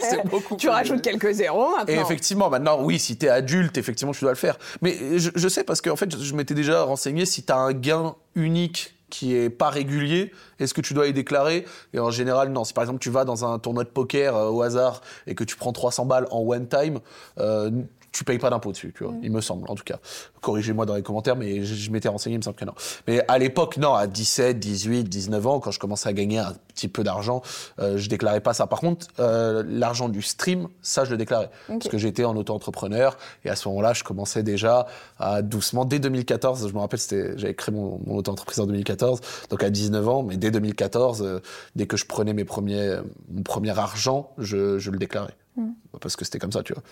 c'est beaucoup. Tu rajoutes quelques zéros maintenant. Et effectivement, maintenant, oui, si tu es adulte, effectivement, tu dois le faire. Mais je, je sais parce qu'en fait, je, je m'étais déjà renseigné si tu as un gain unique qui est pas régulier, est-ce que tu dois y déclarer? Et en général, non. Si par exemple tu vas dans un tournoi de poker euh, au hasard et que tu prends 300 balles en one time, euh, tu payes pas d'impôt dessus, tu vois, mm. il me semble, en tout cas. Corrigez-moi dans les commentaires, mais je, m'étais renseigné, il me semble que non. Mais à l'époque, non, à 17, 18, 19 ans, quand je commençais à gagner un petit peu d'argent, euh, je déclarais pas ça. Par contre, euh, l'argent du stream, ça, je le déclarais. Parce que j'étais en auto-entrepreneur, et à ce moment-là, je commençais déjà à doucement, dès 2014, je me rappelle, c'était, j'avais créé mon, auto-entreprise en 2014, donc à 19 ans, mais dès 2014, euh, dès que je prenais mes premiers, mon premier argent, je, je le déclarais. Mm. Parce que c'était comme ça, tu vois.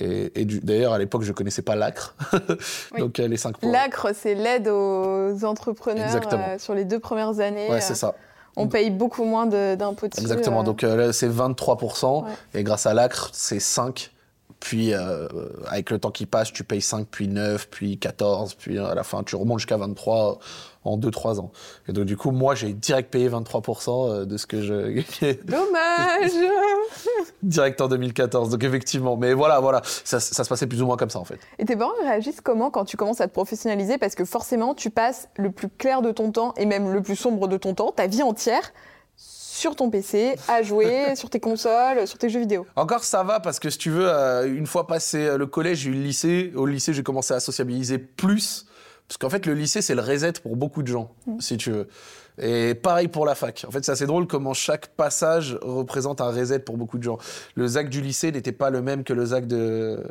Et, d'ailleurs, à l'époque, je connaissais pas l'ACRE. Donc, les 5 points. L'ACRE, c'est l'aide aux entrepreneurs euh, sur les deux premières années. Ouais, c'est euh, ça. On paye beaucoup moins d'impôts dessus. Exactement. Euh. Donc, là, c'est 23%. Et grâce à l'ACRE, c'est 5 puis avec le temps qui passe, tu payes 5, puis 9, puis 14, puis à la fin, tu remontes jusqu'à 23 en 2-3 ans. Et donc, du coup, moi, j'ai direct payé 23% euh, de ce que je. Dommage Direct en 2014. Donc, effectivement. Mais voilà, voilà. Ça, ça, se passait plus ou moins comme ça, en fait. Et tes parents réagissent comment quand tu commences à te professionnaliser? Parce que forcément, tu passes le plus clair de ton temps et même le plus sombre de ton temps, ta vie entière, sur ton PC, à jouer, sur tes consoles, sur tes jeux vidéo. Encore ça va parce que si tu veux, euh, une fois passé euh, le collège, j'ai eu le lycée. Au lycée, j'ai commencé à sociabiliser plus. Parce qu'en fait, le lycée, c'est le reset pour beaucoup de gens, mm. si tu veux. Et pareil pour la fac. En fait, c'est assez drôle comment chaque passage représente un reset pour beaucoup de gens. Le ZAC du lycée n'était pas le même que le ZAC de,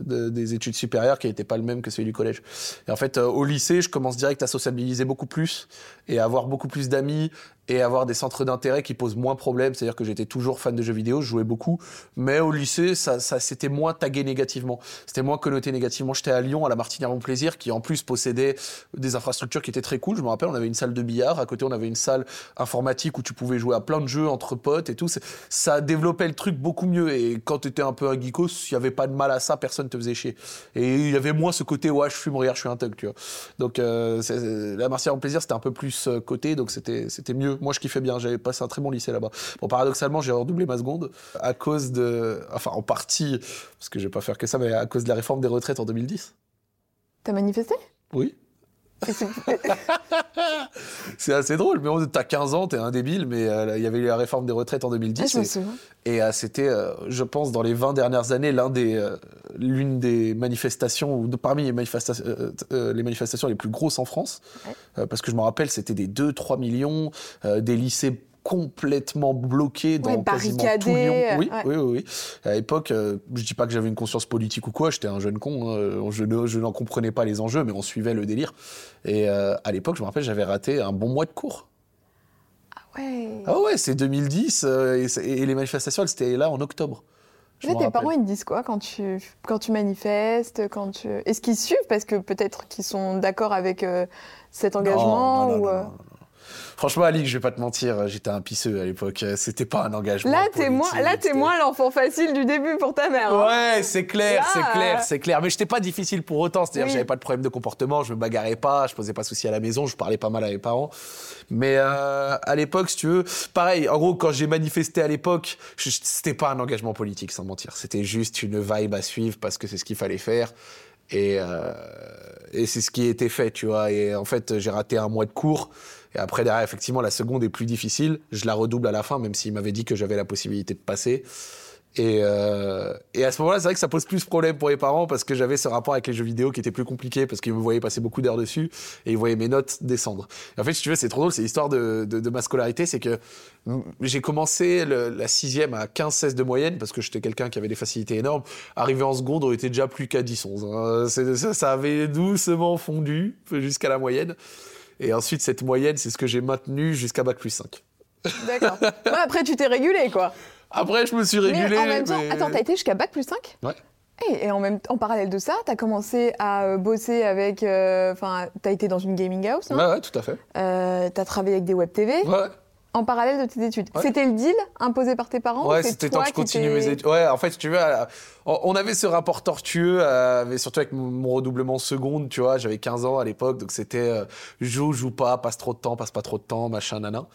des études supérieures, qui n'était pas le même que celui du collège. Et en fait, euh, au lycée, je commence direct à sociabiliser beaucoup plus et à avoir beaucoup plus d'amis et avoir des centres d'intérêt qui posent moins problème. C'est-à-dire que j'étais toujours fan de jeux vidéo, je jouais beaucoup, mais au lycée, ça, ça c'était moins tagué négativement. C'était moins connoté négativement. J'étais à Lyon, à la Martinière Mon Plaisir, qui en plus possédait des infrastructures qui étaient très cool. Je me rappelle, on avait une salle de billard, à côté on avait une salle informatique où tu pouvais jouer à plein de jeux entre potes et tout. Ça développait le truc beaucoup mieux. Et quand tu étais un peu un geekos, il n'y avait pas de mal à ça, personne te faisait chier. Et il y avait moins ce côté, ouais, je fume, regarde, je suis un thug, tu vois. Donc euh, la Martinière Mon Plaisir, c'était un peu plus euh, côté, donc c'était mieux moi, je kiffais bien. J'avais passé un très bon lycée là-bas. Bon, paradoxalement, j'ai redoublé ma seconde à cause de. Enfin, en partie, parce que je vais pas faire que ça, mais à cause de la réforme des retraites en 2010. T'as manifesté? Oui. c'est assez drôle, mais t'as 15 ans, t'es un débile, mais euh, il y avait eu la réforme des retraites en 2010. Ah, et, euh, c'était, euh, je pense, dans les 20 dernières années, l'un des, l'une des manifestations, ou parmi les manifestations, les manifestations les plus grosses en France. parce que je me rappelle, c'était des 2-3 millions, des lycées complètement bloqué dans quasiment tout Lyon. Oui, oui, oui, À l'époque, euh, je dis pas que j'avais une conscience politique ou quoi, j'étais un jeune con, hein, je, je n'en comprenais pas les enjeux, mais on suivait le délire. Et euh, à l'époque, je me rappelle, j'avais raté un bon mois de cours. Ah ouais Ah ouais, c'est 2010, euh, et, les manifestations, elles étaient là en octobre. Mais tes parents, ils te disent quoi quand tu, quand tu manifestes quand tu... Est-ce qu'ils suivent? Parce que peut-être qu'ils sont d'accord avec cet engagement ou, Franchement, Ali, je vais pas te mentir, j'étais un pisseux à l'époque. C'était pas un engagement. Là, t'es moins, là, t'es moins l'enfant facile du début pour ta mère. Hein. Ouais, c'est clair, c'est clair, c'est clair. Mais j'étais pas difficile pour autant. C'est-à-dire, j'avais pas de problème de comportement, je me bagarrais pas, je posais pas de soucis à la maison, je parlais pas mal à mes parents. Mais euh, à l'époque, si tu veux, pareil. En gros, quand j'ai manifesté à l'époque, c'était pas un engagement politique, sans mentir. C'était juste une vibe à suivre parce que c'est ce qu'il fallait faire. Et, euh, et c'est ce qui été fait, tu vois. Et en fait, j'ai raté un mois de cours. Et après, derrière, effectivement, la seconde est plus difficile. Je la redouble à la fin, même s'il m'avait dit que j'avais la possibilité de passer. Et, euh, et à ce moment-là, c'est vrai que ça pose plus problème pour les parents parce que j'avais ce rapport avec les jeux vidéo qui était plus compliqué parce qu'ils me voyaient passer beaucoup d'heures dessus et ils voyaient mes notes descendre. Et en fait, si tu veux, c'est trop drôle, c'est l'histoire de, ma scolarité, c'est que j'ai commencé la sixième à 15-16 de moyenne parce que j'étais quelqu'un qui avait des facilités énormes. Arrivé en seconde, on était déjà plus qu'à 10-11. Hein. Ça avait doucement fondu jusqu'à la moyenne. Et ensuite, cette moyenne, c'est ce que j'ai maintenu jusqu'à bac plus 5. D'accord. Ouais, après, tu t'es régulé, quoi. Après, je me suis régulé. Mais en même temps, mais... attends, t'as été jusqu'à bac plus 5 Ouais. Et, et en, même, en parallèle de ça, t'as commencé à euh, bosser avec. Enfin, euh, t'as été dans une gaming house, non Ouais, ouais, tout à fait. Euh, t'as travaillé avec des web TV. Ouais. En parallèle de tes études. Ouais. C'était le deal imposé par tes parents Ouais, c'était tant que je continue mes études. Ouais, en fait, tu veux, on avait ce rapport tortueux, mais surtout avec mon redoublement seconde, tu vois, j'avais 15 ans à l'époque, donc c'était joue, joue pas, passe trop de temps, passe pas trop de temps, machin, nana.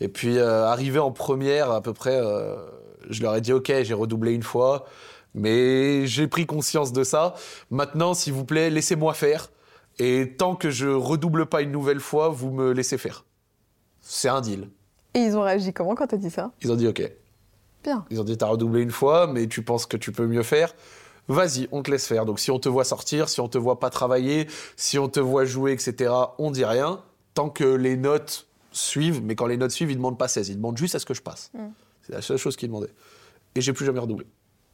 Et puis, euh, arrivé en première, à peu près, euh, je leur ai dit, OK, j'ai redoublé une fois, mais j'ai pris conscience de ça. Maintenant, s'il vous plaît, laissez-moi faire. Et tant que je redouble pas une nouvelle fois, vous me laissez faire. C'est un deal. Et ils ont réagi comment quand t'as dit ça? Ils ont dit OK. Bien. Ils ont dit, t'as redoublé une fois, mais tu penses que tu peux mieux faire Vas-y, on te laisse faire. Donc si on te voit sortir, si on te voit pas travailler, si on te voit jouer, etc., on dit rien. Tant que les notes suivent, mais quand les notes suivent, ils ne demandent pas 16, ils demandent juste à ce que je passe. Mm. C'est la seule chose qu'ils demandaient. Et j'ai plus jamais redoublé.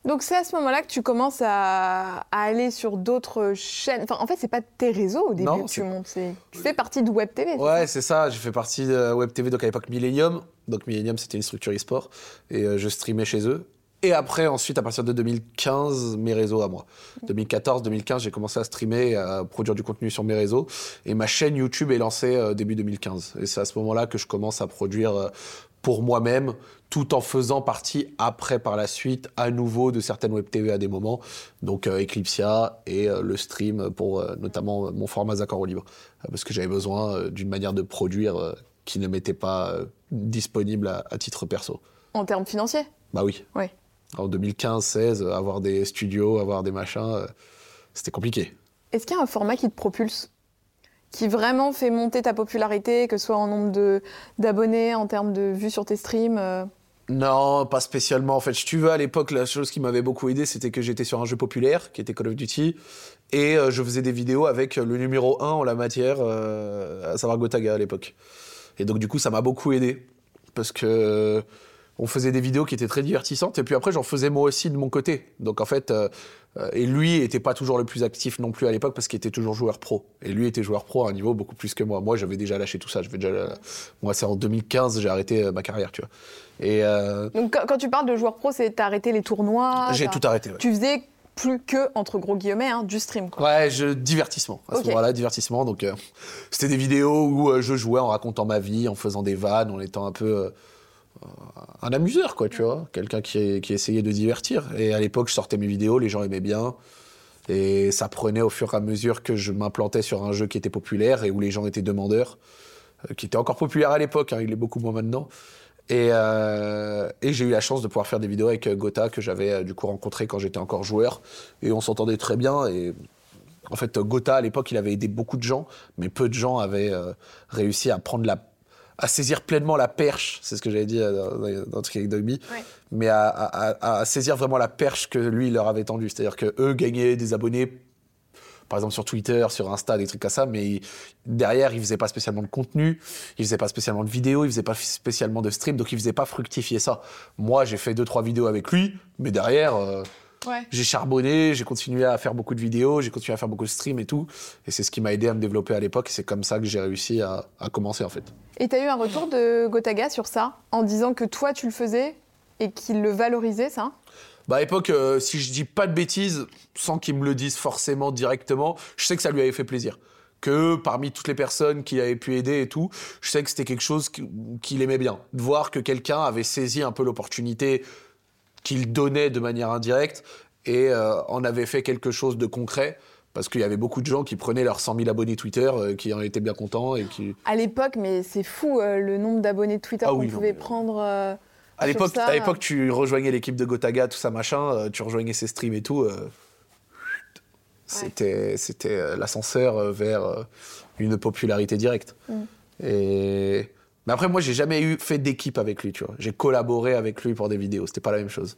Donc c'est à ce moment-là que tu commences à, à aller sur d'autres chaînes. Enfin, en fait, c'est pas tes réseaux au début non, que tu montes. Tu fais partie de Web TV. Ouais, c'est ça. J'ai fait partie de Web TV donc à l'époque Millennium. Donc Millennium, c'était une structure e-sport et euh, je streamais chez eux. Et après, ensuite, à partir de 2015, mes réseaux à moi. 2014, 2015, j'ai commencé à streamer, à produire du contenu sur mes réseaux. Et ma chaîne YouTube est lancée euh, début 2015. Et c'est à ce moment-là que je commence à produire euh, pour moi-même, tout en faisant partie après, par la suite, à nouveau de certaines web TV à des moments. Donc euh, Eclipsia et euh, le stream pour euh, notamment mon format Accord au libre. parce que j'avais besoin d'une manière de produire qui ne m'était pas disponible à, à titre perso. En termes financiers? Bah oui. Ouais. En 2015-16, avoir des studios, avoir des machins, euh, c'était compliqué. Est-ce qu'il y a un format qui te propulse? Qui vraiment fait monter ta popularité, que ce soit en nombre d'abonnés, en termes de vues sur tes streams euh... Non, pas spécialement. En fait, si tu veux, à l'époque, la chose qui m'avait beaucoup aidé, c'était que j'étais sur un jeu populaire, qui était Call of Duty, et euh, je faisais des vidéos avec le numéro 1 en la matière, euh, à savoir Gotaga à l'époque. Et donc, du coup, ça m'a beaucoup aidé. Parce que on faisait des vidéos qui étaient très divertissantes et puis après j'en faisais moi aussi de mon côté donc en fait euh, et lui était pas toujours le plus actif non plus à l'époque parce qu'il était toujours joueur pro et lui était joueur pro à un niveau beaucoup plus que moi moi j'avais déjà lâché tout ça déjà moi c'est en 2015 j'ai arrêté ma carrière tu vois et euh... donc quand tu parles de joueur pro c'est t'as arrêté les tournois j'ai tout arrêté ouais. tu faisais plus que entre gros guillemets hein, du stream quoi. Ouais, je divertissement. À ce moment-là, divertissement. Donc euh, c'était des vidéos où euh, je jouais en racontant ma vie, en faisant des vannes, en étant un peu euh, un amuseur, quoi, tu vois, quelqu'un qui, essayait de divertir. Et à l'époque, je sortais mes vidéos, les gens aimaient bien. Et ça prenait au fur et à mesure que je m'implantais sur un jeu qui était populaire et où les gens étaient demandeurs, euh, qui était encore populaire à l'époque, hein, il est beaucoup moins maintenant. Et, euh, et j'ai eu la chance de pouvoir faire des vidéos avec euh, Gotha que j'avais du coup rencontré quand j'étais encore joueur. Et on s'entendait très bien. Et en fait, Gotha à l'époque, il avait aidé beaucoup de gens, mais peu de gens avaient réussi à prendre la à saisir pleinement la perche, c'est ce que j'avais dit euh, dans, dans Trick Dogby, Ouais. mais à, à- à saisir vraiment la perche que lui leur avait tendue. C'est-à-dire que eux gagnaient des abonnés, par exemple sur Twitter, sur Insta, des trucs comme ça, mais ils- derrière ils faisaient pas spécialement de contenu, ils faisaient pas spécialement de vidéos, ils faisaient pas spécialement de stream, donc ils faisaient pas fructifier ça. Moi j'ai fait deux trois vidéos avec lui, mais derrière euh, Ouais. j'ai charbonné, j'ai continué à faire beaucoup de vidéos, j'ai continué à faire beaucoup de streams et tout, et c'est ce qui m'a aidé à me développer à l'époque. C'est comme ça que j'ai réussi à, à commencer en fait. Et t'as eu un retour de Gotaga sur ça en disant que toi tu le faisais et qu'il le valorisait ça? Bah à l'époque, euh, si je dis pas de bêtises, sans qu'il me le dise forcément directement, je sais que ça lui avait fait plaisir. Que parmi toutes les personnes qui avaient pu aider et tout, je sais que c'était quelque chose qui- qu'il aimait bien. De voir que quelqu'un avait saisi un peu l'opportunité qu'il donnait de manière indirecte et euh, en avait fait quelque chose de concret. Parce qu'il y avait beaucoup de gens qui prenaient leurs 100 000 abonnés Twitter, euh, qui en étaient bien contents et qui... À l'époque, mais c'est fou euh, le nombre d'abonnés Twitter Ah qu'on oui, non, pouvait mais- prendre. euh, À l'époque, à l'époque, tu rejoignais l'équipe de Gotaga, tout ça machin, tu rejoignais ses streams et tout. C'était c'était l'ascenseur vers une popularité directe. Mm. Et mais après moi j'ai jamais eu fait d'équipe avec lui, tu vois. J'ai collaboré avec lui pour des vidéos, c'était pas la même chose.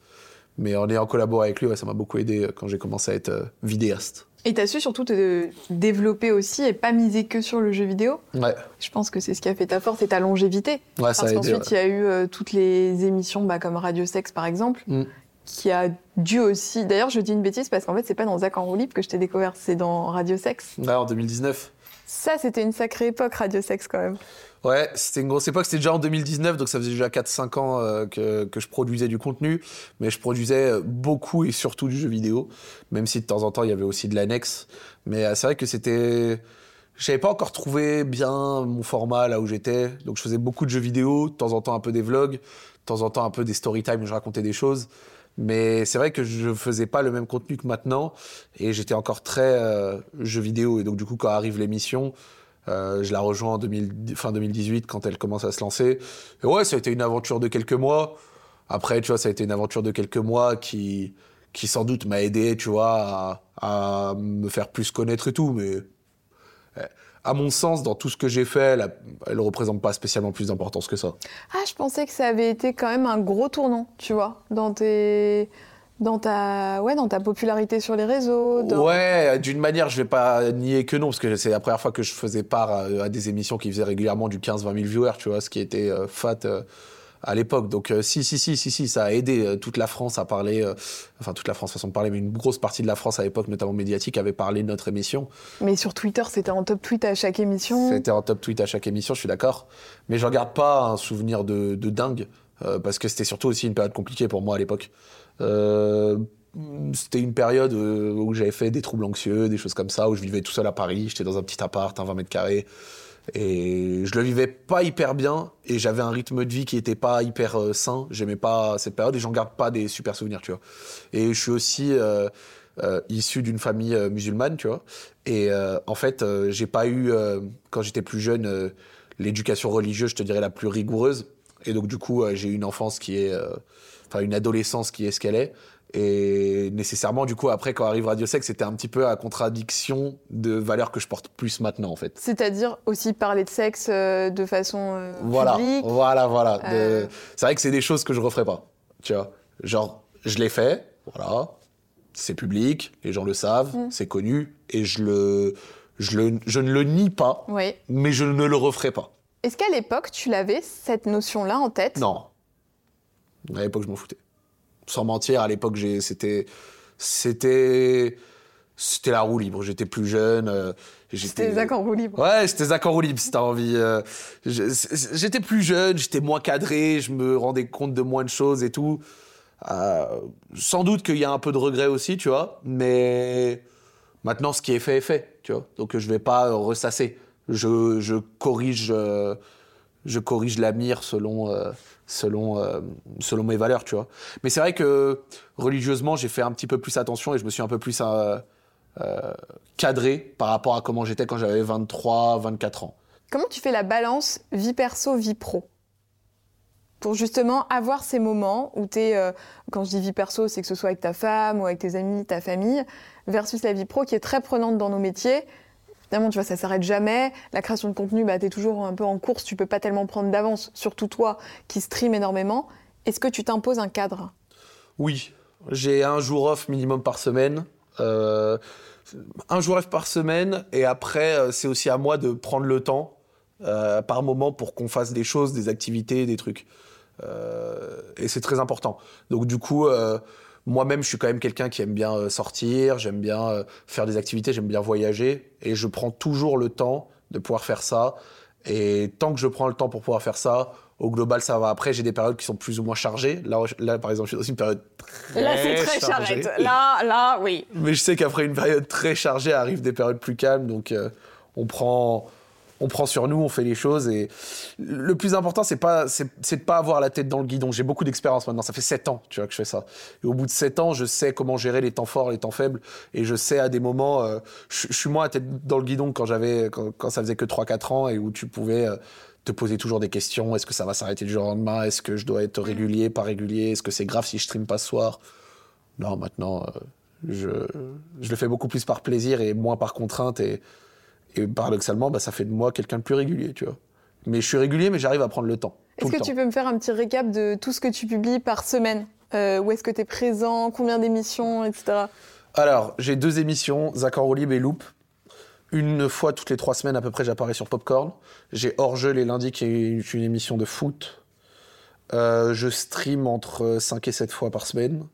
Mais en ayant collaboré avec lui, ouais, ça m'a beaucoup aidé euh, quand j'ai commencé à être euh, vidéaste. Et t'as su surtout te développer aussi et pas miser que sur le jeu vidéo? Ouais, Je pense que c'est ce qui a fait ta force et ta longévité. ouais Parce qu'ensuite, il y a eu euh, toutes les émissions bah, comme Radio Sex par exemple, Mm. qui a dû aussi. D'ailleurs, je dis une bêtise parce qu'en fait, c'est pas dans Zach en roue libre que je t'ai découvert, c'est dans Radio Sex. Ouais, en 2019. Ça, c'était une sacrée époque, Radio Sex quand même. Ouais, c'était une grosse époque. C'était déjà en 2019, donc ça faisait déjà 4-5 ans euh, que, je produisais du contenu. Mais je produisais euh, beaucoup et surtout du jeu vidéo, même si de temps en temps il y avait aussi de l'annexe. Mais euh, c'est vrai que c'était. J'avais pas encore trouvé bien mon format là où j'étais. Donc je faisais beaucoup de jeux vidéo, de temps en temps un peu des vlogs, de temps en temps un peu des story time où je racontais des choses. Mais c'est vrai que je faisais pas le même contenu que maintenant et j'étais encore très euh, jeu vidéo. Et donc du coup, quand arrive l'émission, euh, je la rejoins en 2000 fin 2018 quand elle commence à se lancer. Et ouais, ça a été une aventure de quelques mois. Après, tu vois, ça a été une aventure de quelques mois qui, qui sans doute m'a aidé, tu vois, à, à me faire plus connaître et tout. Mais euh, à mon sens, dans tout ce que j'ai fait, elle, elle représente pas spécialement plus d'importance que ça. Ah, je pensais que ça avait été quand même un gros tournant, tu vois, dans tes. Dans ta, ouais, dans ta popularité sur les réseaux. dans- Ouais, d'une manière, je vais pas nier que non, parce que c'est la première fois que je faisais part à, à des émissions qui faisaient régulièrement du 15-20 000 viewers, tu vois, ce qui était euh, fat euh, à l'époque. Donc euh, si, si, si, si, si, ça a aidé euh, toute la France à parler, euh, enfin toute la France façon de parler, mais une grosse partie de la France à l'époque, notamment médiatique, avait parlé de notre émission. Mais sur Twitter, c'était en top tweet à chaque émission. C'était en top tweet à chaque émission, je suis d'accord. Mais je regarde pas un souvenir de, de dingue, euh, parce que c'était surtout aussi une période compliquée pour moi à l'époque. Euh, c'était une période où j'avais fait des troubles anxieux, des choses comme ça, où je vivais tout seul à Paris, j'étais dans un petit appart, un 20 mètres carrés. Et je le vivais pas hyper bien, et j'avais un rythme de vie qui était pas hyper euh, sain. J'aimais pas cette période, et j'en garde pas des super souvenirs, tu vois. Et je suis aussi euh, euh, issu d'une famille euh, musulmane, tu vois. Et en fait, j'ai pas eu, quand j'étais plus jeune, l'éducation religieuse, je te dirais, la plus rigoureuse. Et donc, du coup, j'ai eu une enfance qui est. Enfin, une adolescence qui est ce qu'elle est. Et nécessairement, du coup, après, quand arrive Radio Sex, c'était un petit peu à contradiction de valeurs que je porte plus maintenant, en fait. C'est-à-dire aussi parler de sexe euh, de façon euh, Voilà, publique. voilà, voilà. De- Euh. C'est vrai que c'est des choses que je referais pas. Tu vois, genre, je l'ai fait, voilà. C'est public, les gens le savent, Mm. c'est connu, et je le, je le, je ne le nie pas, Oui. mais je ne le referai pas. Est-ce qu'à l'époque, tu l'avais, cette notion-là en tête? Non. À l'époque, je m'en foutais. Sans mentir, à l'époque, c'était, c'était, c'était la roue libre. J'étais plus jeune. euh, C'était Zach en roue libre. Ouais, j'étais Zach en roue libre, si t'as envie. euh, J'étais plus jeune, j'étais moins cadré, je me rendais compte de moins de choses et tout. Euh, sans doute qu'il y a un peu de regret aussi, tu vois, mais maintenant, ce qui est fait est fait, tu vois. Donc, je vais pas euh, ressasser. Je, je corrige, euh, je corrige la mire selon, euh, selon, euh, selon mes valeurs, tu vois. Mais c'est vrai que religieusement, j'ai fait un petit peu plus attention et je me suis un peu plus euh, euh, cadré par rapport à comment j'étais quand j'avais 23, 24 ans. Comment tu fais la balance vie perso, vie pro? Pour justement avoir ces moments où tu es, quand je dis vie perso, c'est que ce soit avec ta femme ou avec tes amis, ta famille, versus la vie pro qui est très prenante dans nos métiers. Finalement, tu vois, ça s'arrête jamais. La création de contenu, bah, tu es toujours un peu en course, tu peux pas tellement prendre d'avance, surtout toi qui stream énormément. Est-ce que tu t'imposes un cadre? Oui, j'ai un jour off minimum par semaine. Euh, un jour off par semaine, et après, euh, c'est aussi à moi de prendre le temps euh, par moment pour qu'on fasse des choses, des activités, des trucs. Et c'est très important. Donc du coup, moi-même, je suis quand même quelqu'un qui aime bien euh, sortir, j'aime bien euh, faire des activités, j'aime bien voyager, et je prends toujours le temps de pouvoir faire ça. Et tant que je prends le temps pour pouvoir faire ça, au global, ça va. Après, j'ai des périodes qui sont plus ou moins chargées. Là, là par exemple, je suis dans une période très Là, c'est très chargée. Là, là, oui. Mais je sais qu'après une période très chargée arrivent des périodes plus calmes, donc euh, on prend, on prend sur nous, on fait les choses et le plus important c'est pas, c'est, de pas avoir la tête dans le guidon. J'ai beaucoup d'expérience maintenant, ça fait 7 ans, tu vois, que je fais ça. Et au bout de 7 ans, je sais comment gérer les temps forts, les temps faibles, et je sais à des moments, euh, je, je suis moins à tête dans le guidon quand j'avais, quand, quand ça faisait que 3-4 ans et où tu pouvais euh, te poser toujours des questions. Est-ce que ça va s'arrêter du jour au lendemain? Est-ce que je dois être régulier, pas régulier? Est-ce que c'est grave si je stream pas ce soir? Non, maintenant, euh, Je, je le fais beaucoup plus par plaisir et moins par contrainte. Et, et paradoxalement, bah, ça fait de moi quelqu'un de plus régulier, tu vois. Mais je suis régulier, mais j'arrive à prendre le temps. Est-ce que tu peux me faire un petit récap de tout ce que tu publies par semaine? Euh, Où est-ce que tu es présent? Combien d'émissions, etc. Alors, j'ai deux émissions, Zaccord Libre et Loop. Une fois toutes les trois semaines à peu près, j'apparais sur Popcorn. J'ai Hors-jeu les lundis, qui est une émission de foot. Euh, je stream entre 5 et 7 fois par semaine,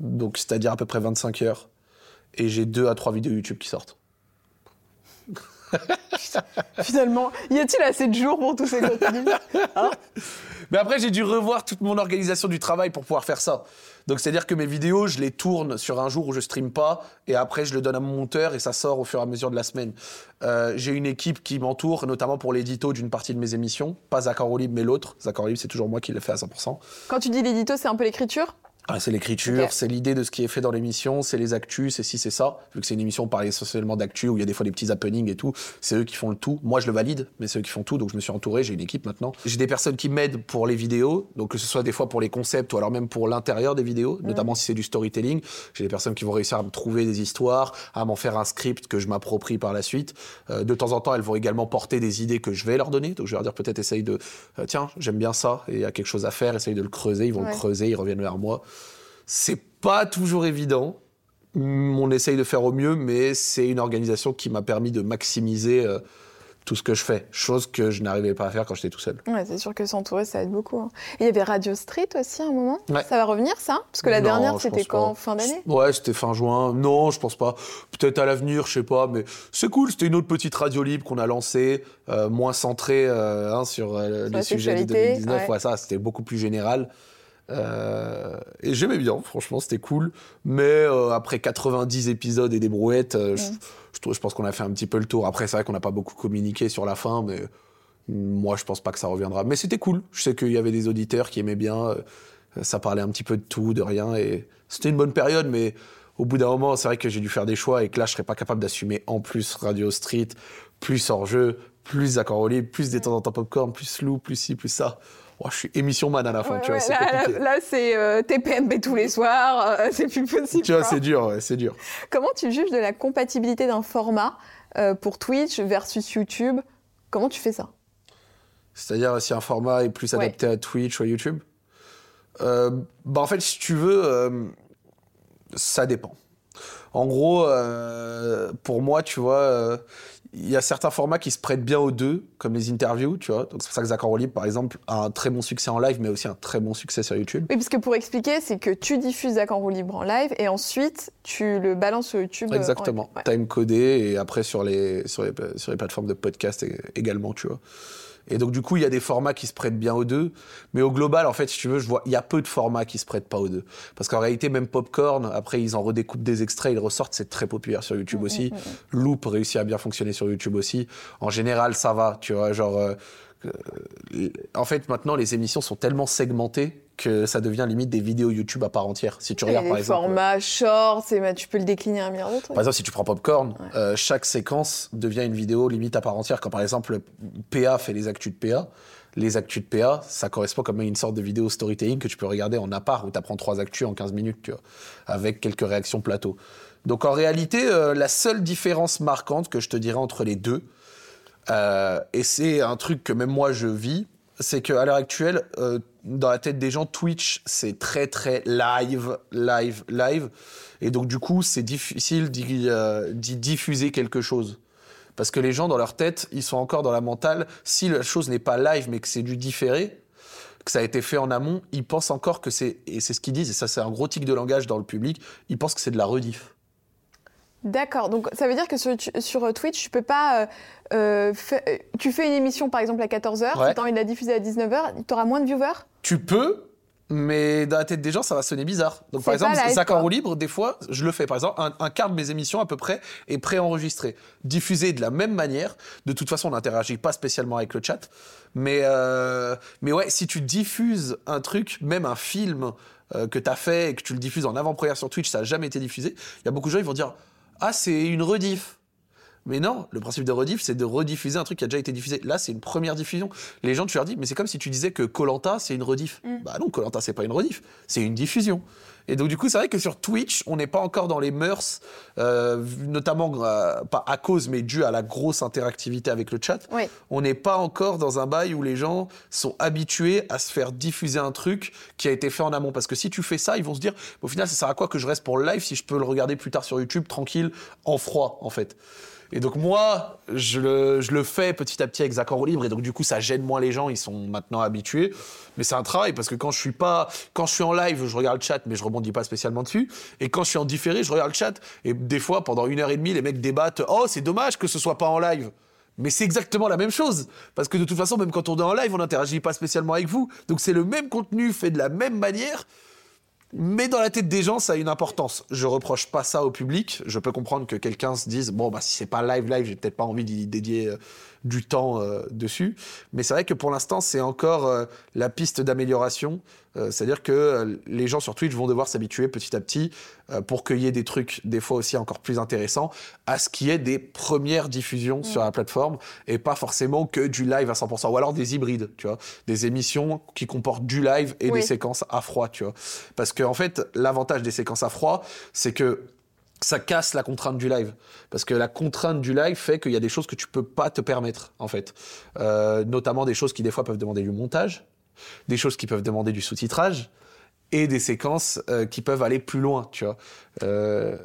donc c'est-à-dire à peu près 25 heures. Et j'ai deux à trois vidéos YouTube qui sortent. Finalement, y a-t-il assez de jours pour tous ces contenus hein? Mais après, j'ai dû revoir toute mon organisation du travail pour pouvoir faire ça. Donc, c'est-à-dire que mes vidéos, je les tourne sur un jour où je stream pas, et après, je le donne à mon monteur et ça sort au fur et à mesure de la semaine. Euh, j'ai une équipe qui m'entoure, notamment pour l'édito d'une partie de mes émissions. Pas Zach Libre, mais l'autre. Zach Libre, c'est toujours moi qui le fais à 100%. Quand tu dis l'édito, c'est un peu l'écriture? Ah, c'est l'écriture, c'est l'idée de ce qui est fait dans l'émission, c'est les actus, c'est si, c'est ça. Vu que c'est une émission, on parle essentiellement d'actu, où il y a des fois des petits happenings et tout. C'est eux qui font le tout. Moi, je le valide, mais c'est eux qui font tout. Donc, je me suis entouré, j'ai une équipe maintenant. J'ai des personnes qui m'aident pour les vidéos, donc que ce soit des fois pour les concepts ou alors même pour l'intérieur des vidéos, notamment si c'est du storytelling. J'ai des personnes qui vont réussir à me trouver des histoires, à m'en faire un script que je m'approprie par la suite. Euh, de temps en temps, elles vont également porter des idées que je vais leur donner. Donc, je vais leur dire peut-être essaye de, euh, tiens, j'aime bien ça, et il y a quelque chose à faire, essaye de le creuser. Ils vont le creuser, ils reviennent vers moi. C'est pas toujours évident. On essaye de faire au mieux, mais c'est une organisation qui m'a permis de maximiser euh, tout ce que je fais, chose que je n'arrivais pas à faire quand j'étais tout seul. Ouais, c'est sûr que s'entourer, ça aide beaucoup. Hein. Et il y avait Radio Street aussi à un moment. Ça va revenir, ça? Parce que la dernière, c'était quand? Fin d'année? Ouais, c'était fin juin. Non, je pense pas. Peut-être à l'avenir, je sais pas. Mais c'est cool. C'était une autre petite radio libre qu'on a lancée, euh, moins centrée euh, hein, sur, les sujets de 2019. Ouais. ça, c'était beaucoup plus général. Euh, et j'aimais bien, franchement, c'était cool. Mais euh, après 90 épisodes et des brouettes, euh, je, je, pense qu'on a fait un petit peu le tour. Après, c'est vrai qu'on n'a pas beaucoup communiqué sur la fin, mais moi, je pense pas que ça reviendra. Mais c'était cool. Je sais qu'il y avait des auditeurs qui aimaient bien. ça parlait un petit peu de tout, de rien. Et c'était une bonne période, mais au bout d'un moment, c'est vrai que j'ai dû faire des choix et que là, je serais pas capable d'assumer en plus Radio Street, plus hors-jeu, plus Accord plus des temps en temps popcorn, plus Lou, plus ci, plus ça je suis émission man à la fin, tu vois, Là, c'est euh, TPMP tous les soirs, euh, c'est plus possible. Tu vois, c'est dur, c'est dur. Comment tu juges de la compatibilité d'un format euh, pour Twitch versus YouTube? Comment tu fais ça? C'est-à-dire si un format est plus adapté à Twitch ou à YouTube? Bah, En fait, si tu veux, ça dépend. En gros, pour moi, tu vois, il y a certains formats qui se prêtent bien aux deux, comme les interviews, tu vois. Donc c'est pour ça que Zach Libre, par exemple, a un très bon succès en live, mais aussi un très bon succès sur YouTube. Oui, parce que pour expliquer, c'est que tu diffuses Zach Libre en live et ensuite tu le balances sur YouTube. Euh, Exactement. Time codé et après sur les, sur les, sur les plateformes de podcast également, tu vois. Et donc, du coup, il y a des formats qui se prêtent bien aux deux. Mais au global, en fait, si tu veux, je vois, il y a peu de formats qui se prêtent pas aux deux. Parce qu'en réalité, même Popcorn, après, ils en redécoupent des extraits, ils ressortent, c'est très populaire sur YouTube mm, aussi. Mm, mm, Loop réussit à bien fonctionner sur YouTube aussi. En général, ça va, tu vois, genre. Euh, euh, en fait, maintenant, les émissions sont tellement segmentées que ça devient limite des vidéos YouTube à part entière. Si tu regardes par exemple. Format short, tu peux le décliner un milliard. Par exemple, si tu prends Popcorn, euh, chaque séquence devient une vidéo limite à part entière. Quand par exemple PA fait les actus de PA, les actus de PA, ça correspond comme une sorte de vidéo storytelling que tu peux regarder en appart où tu apprends trois actus en 15 minutes, tu vois, avec quelques réactions plateau. Donc en réalité, euh, la seule différence marquante que je te dirais entre les deux, euh, et c'est un truc que même moi je vis, c'est qu'à l'heure actuelle, euh, dans la tête des gens, Twitch, c'est très très live, live, live. Et donc du coup, c'est difficile euh, d'y diffuser quelque chose. Parce que les gens, dans leur tête, ils sont encore dans la mentale, si la chose n'est pas live, mais que c'est du différé, que ça a été fait en amont, ils pensent encore que c'est, et c'est ce qu'ils disent, et ça c'est un gros tic de langage dans le public, ils pensent que c'est de la rediff. D'accord, donc ça veut dire que sur, sur Twitch, tu peux pas euh, euh, tu fais une émission par exemple à 14h, si tu as envie de la diffuser à 19h, tu auras moins de viewers? Tu peux, mais dans la tête des gens, ça va sonner bizarre. Donc par exemple, Zach en roue libre, des fois, je le fais. Par exemple, un, quart de mes émissions à peu près est préenregistré, diffusé de la même manière. De toute façon, on n'interagit pas spécialement avec le chat. Mais, euh, mais ouais, si tu diffuses un truc, même un film que tu as fait et que tu le diffuses en avant-première sur Twitch, ça n'a jamais été diffusé, il y a beaucoup de gens qui vont dire Ah, c'est une rediff. Mais non, le principe de rediff, c'est de rediffuser un truc qui a déjà été diffusé. Là, c'est une première diffusion. Les gens, tu leur dis, mais c'est comme si tu disais que Colanta, c'est une rediff. Mm. Bah non, Colanta, c'est pas une rediff, c'est une diffusion. Et donc, du coup, c'est vrai que sur Twitch, on n'est pas encore dans les mœurs, euh, notamment euh, pas à cause, mais dû à la grosse interactivité avec le chat. Oui. On n'est pas encore dans un bail où les gens sont habitués à se faire diffuser un truc qui a été fait en amont. Parce que si tu fais ça, ils vont se dire, au final, ça sert à quoi que je reste pour le live si je peux le regarder plus tard sur YouTube, tranquille, en froid, en fait. Et donc moi, je le, fais petit à petit avec roue libre, et donc du coup ça gêne moins les gens, ils sont maintenant habitués. Mais c'est un travail parce que quand je suis pas, quand je suis en live, je regarde le chat, mais je rebondis pas spécialement dessus. Et quand je suis en différé, je regarde le chat, et des fois pendant une heure et demie, les mecs débattent. Oh, c'est dommage que ce soit pas en live. Mais c'est exactement la même chose. Parce que de toute façon, même quand on est en live, on n'interagit pas spécialement avec vous. Donc c'est le même contenu fait de la même manière. Mais dans la tête des gens, ça a une importance. Je reproche pas ça au public. Je peux comprendre que quelqu'un se dise bon bah si c'est pas live live, j'ai peut-être pas envie d'y dédier euh, du temps euh, dessus. Mais c'est vrai que pour l'instant, c'est encore euh, la piste d'amélioration. Euh, C'est-à-dire que les gens sur Twitch vont devoir s'habituer petit à petit pour qu'il y ait des trucs des fois aussi encore plus intéressants à ce qui est des premières diffusions sur la plateforme et pas forcément que du live à 100% ou alors des hybrides, tu vois, des émissions qui comportent du live et Oui. des séquences à froid, tu vois. Parce que en fait, l'avantage des séquences à froid, c'est que ça casse la contrainte du live. Parce que la contrainte du live fait qu'il y a des choses que tu peux pas te permettre, en fait. Euh, notamment des choses qui, des fois, peuvent demander du montage, des choses qui peuvent demander du sous-titrage, et des séquences euh, qui peuvent aller plus loin, tu vois. Euh,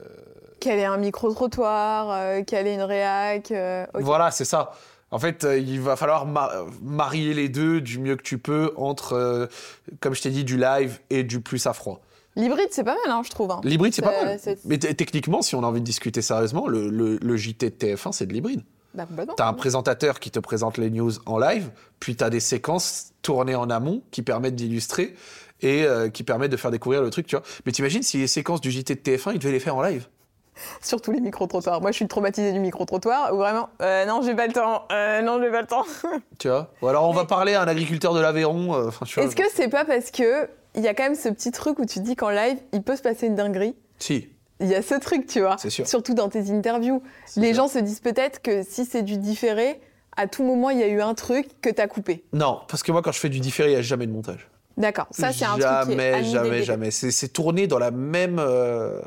Quel est un micro-trottoir euh, Quelle est une réac euh. Voilà, c'est ça. En fait, euh, il va falloir ma- marier les deux du mieux que tu peux entre, euh, comme je t'ai dit, du live et du plus à froid. L'hybride, c'est pas mal, hein, je trouve. hein. L'hybride, c'est pas Euh, mal. c'est- Mais techniquement, si on a envie de discuter sérieusement, le, le- le JT de TF1, c'est de l'hybride. Bah. T'as un présentateur qui te présente les news en live, puis t'as des séquences tournées en amont qui permettent d'illustrer et euh, qui permettent de faire découvrir le truc, tu vois. Mais t'imagines si les séquences du JT de TF1, ils devaient les faire en live? Surtout les micro-trottoirs. Moi, je suis traumatisée du micro-trottoir où vraiment, euh, non, j'ai pas le temps. Euh, non, j'ai pas le temps. Tu vois? Ou alors on va parler à un agriculteur de l'Aveyron. euh, Est-ce que c'est pas parce que il y a quand même ce petit truc où tu dis qu'en live, il peut se passer une dinguerie Si, Il y a ce truc, tu vois. C'est sûr. Surtout dans tes interviews. Les sûr. gens se disent peut-être que si c'est du différé, à tout moment, il y a eu un truc que t'as coupé. Non, parce que moi, quand je fais du différé, il n'y a jamais de montage. D'accord. Ça, c'est un jamais, truc qui est jamais, jamais. C'est tourné dans la même euh,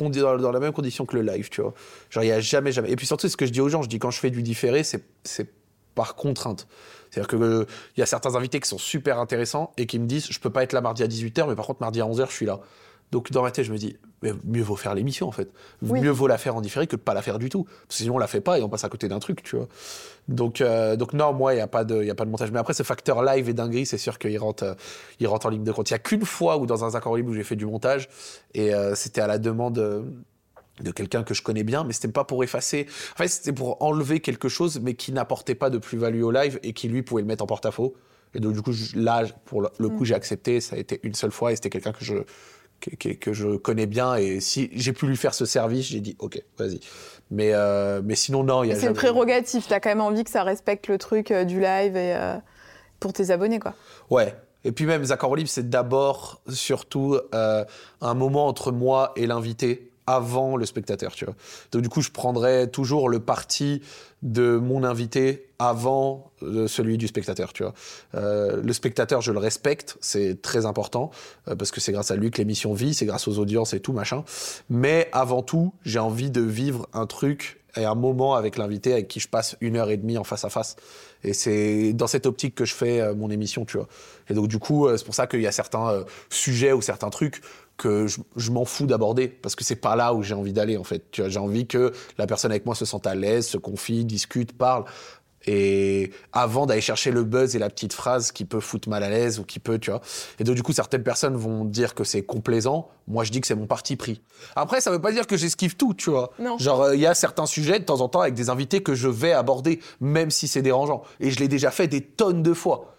dans, dans la même condition que le live, tu vois. Genre, il y a jamais, jamais. Et puis surtout, ce que je dis aux gens. Je dis quand je fais du différé, c'est c'est par contrainte. C'est-à-dire que euh, y a certains invités qui sont super intéressants et qui me disent, je peux pas être là mardi à 18h, mais par contre mardi à 11h, je suis là. Donc dans ma tête, je me dis, mais mieux vaut faire l'émission en fait. Oui. Mieux vaut la faire en différé que de pas la faire du tout. Parce que sinon on la fait pas et on passe à côté d'un truc, tu vois. Donc, euh, donc non, moi, il n'y a, pas de- y a pas de montage. Mais après, ce facteur live et dinguerie, c'est sûr qu'il rentre, euh, il rentre en ligne de compte. Il n'y a qu'une fois où dans un accord libre où j'ai fait du montage, et euh, c'était à la demande de quelqu'un que je connais bien, mais c'était pas pour effacer. En fait, c'était pour enlever quelque chose, mais qui n'apportait pas de plus-value au live et qui lui pouvait le mettre en porte-à-faux. Et donc, du coup, je- là, pour le, coup, j'ai accepté. Ça a été une seule fois et c'était quelqu'un que je, que, que- que je connais bien. Et si j'ai pu lui faire ce service, j'ai dit, OK, vas-y. Mais, euh, mais sinon, non, il y a C'est une jamais- prérogative. T'as quand même envie que ça respecte le truc euh, du live et euh, pour tes abonnés, quoi. Ouais. Et puis même, Accords Libre, c'est d'abord, surtout, euh, un moment entre moi et l'invité avant le spectateur, tu vois. Donc du coup, je prendrais toujours le parti de mon invité avant euh, celui du spectateur, tu vois. Euh, le spectateur, je le respecte, c'est très important, euh, parce que c'est grâce à lui que l'émission vit, c'est grâce aux audiences et tout, machin. Mais avant tout, j'ai envie de vivre un truc et un moment avec l'invité avec qui je passe une heure et demie en face à face. Et c'est dans cette optique que je fais mon émission, tu vois. Et donc, du coup, c'est pour ça qu'il y a certains sujets ou certains trucs que je, je m'en fous d'aborder parce que c'est pas là où j'ai envie d'aller, en fait. Tu vois, j'ai envie que la personne avec moi se sente à l'aise, se confie, discute, parle. Et avant d'aller chercher le buzz et la petite phrase qui peut foutre mal à l'aise ou qui peut, tu vois. Et donc, du coup, certaines personnes vont dire que c'est complaisant. Moi, je dis que c'est mon parti pris. Après, ça veut pas dire que j'esquive tout, tu vois. Non. Genre, euh, il y a certains sujets, de temps en temps, avec des invités que je vais aborder, même si c'est dérangeant. Et je l'ai déjà fait des tonnes de fois.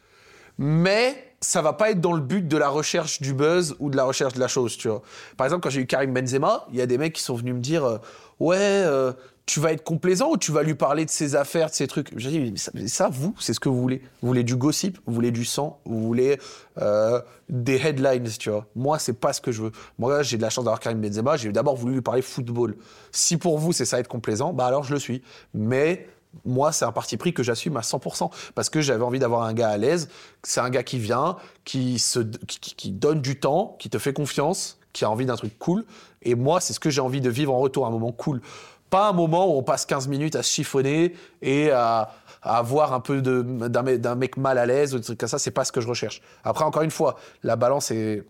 Mais ça va pas être dans le but de la recherche du buzz ou de la recherche de la chose, tu vois. Par exemple, quand j'ai eu Karim Benzema, il y a des mecs qui sont venus me dire euh, Ouais, euh, tu vas être complaisant ou tu vas lui parler de ses affaires, de ses trucs? J'ai dit, mais ça, mais ça, vous, c'est ce que vous voulez. Vous voulez du gossip, vous voulez du sang, vous voulez euh, des headlines, tu vois. Moi, c'est pas ce que je veux. Moi, j'ai de la chance d'avoir Karim Benzema, j'ai d'abord voulu lui parler football. Si pour vous, c'est ça être complaisant, bah alors je le suis. Mais moi, c'est un parti pris que j'assume à 100%. Parce que j'avais envie d'avoir un gars à l'aise. C'est un gars qui vient, qui, se, qui, donne du temps, qui te fait confiance, qui a envie d'un truc cool. Et moi, c'est ce que j'ai envie de vivre en retour, un moment cool. Pas un moment où on passe 15 minutes à se chiffonner et à, avoir un peu d'un mec mal à l'aise ou des trucs comme ça. C'est pas ce que je recherche. Après, encore une fois, la balance est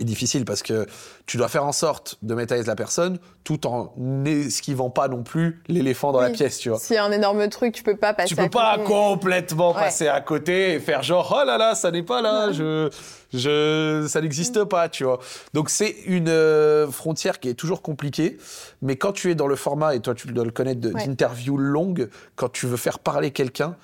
est difficile parce que tu dois faire en sorte de mettre à l'aise la personne tout en n'esquivant pas non plus l'éléphant dans la pièce, tu vois. S'il y a un énorme truc, tu peux pas passer Tu à peux pas côté. complètement Ouais. passer à côté et faire genre oh là là ça n'est pas là je je ça n'existe pas tu vois donc c'est une euh, frontière qui est toujours compliquée mais quand tu es dans le format et toi tu dois le connaître de- Ouais. d'interview longue quand tu veux faire parler quelqu'un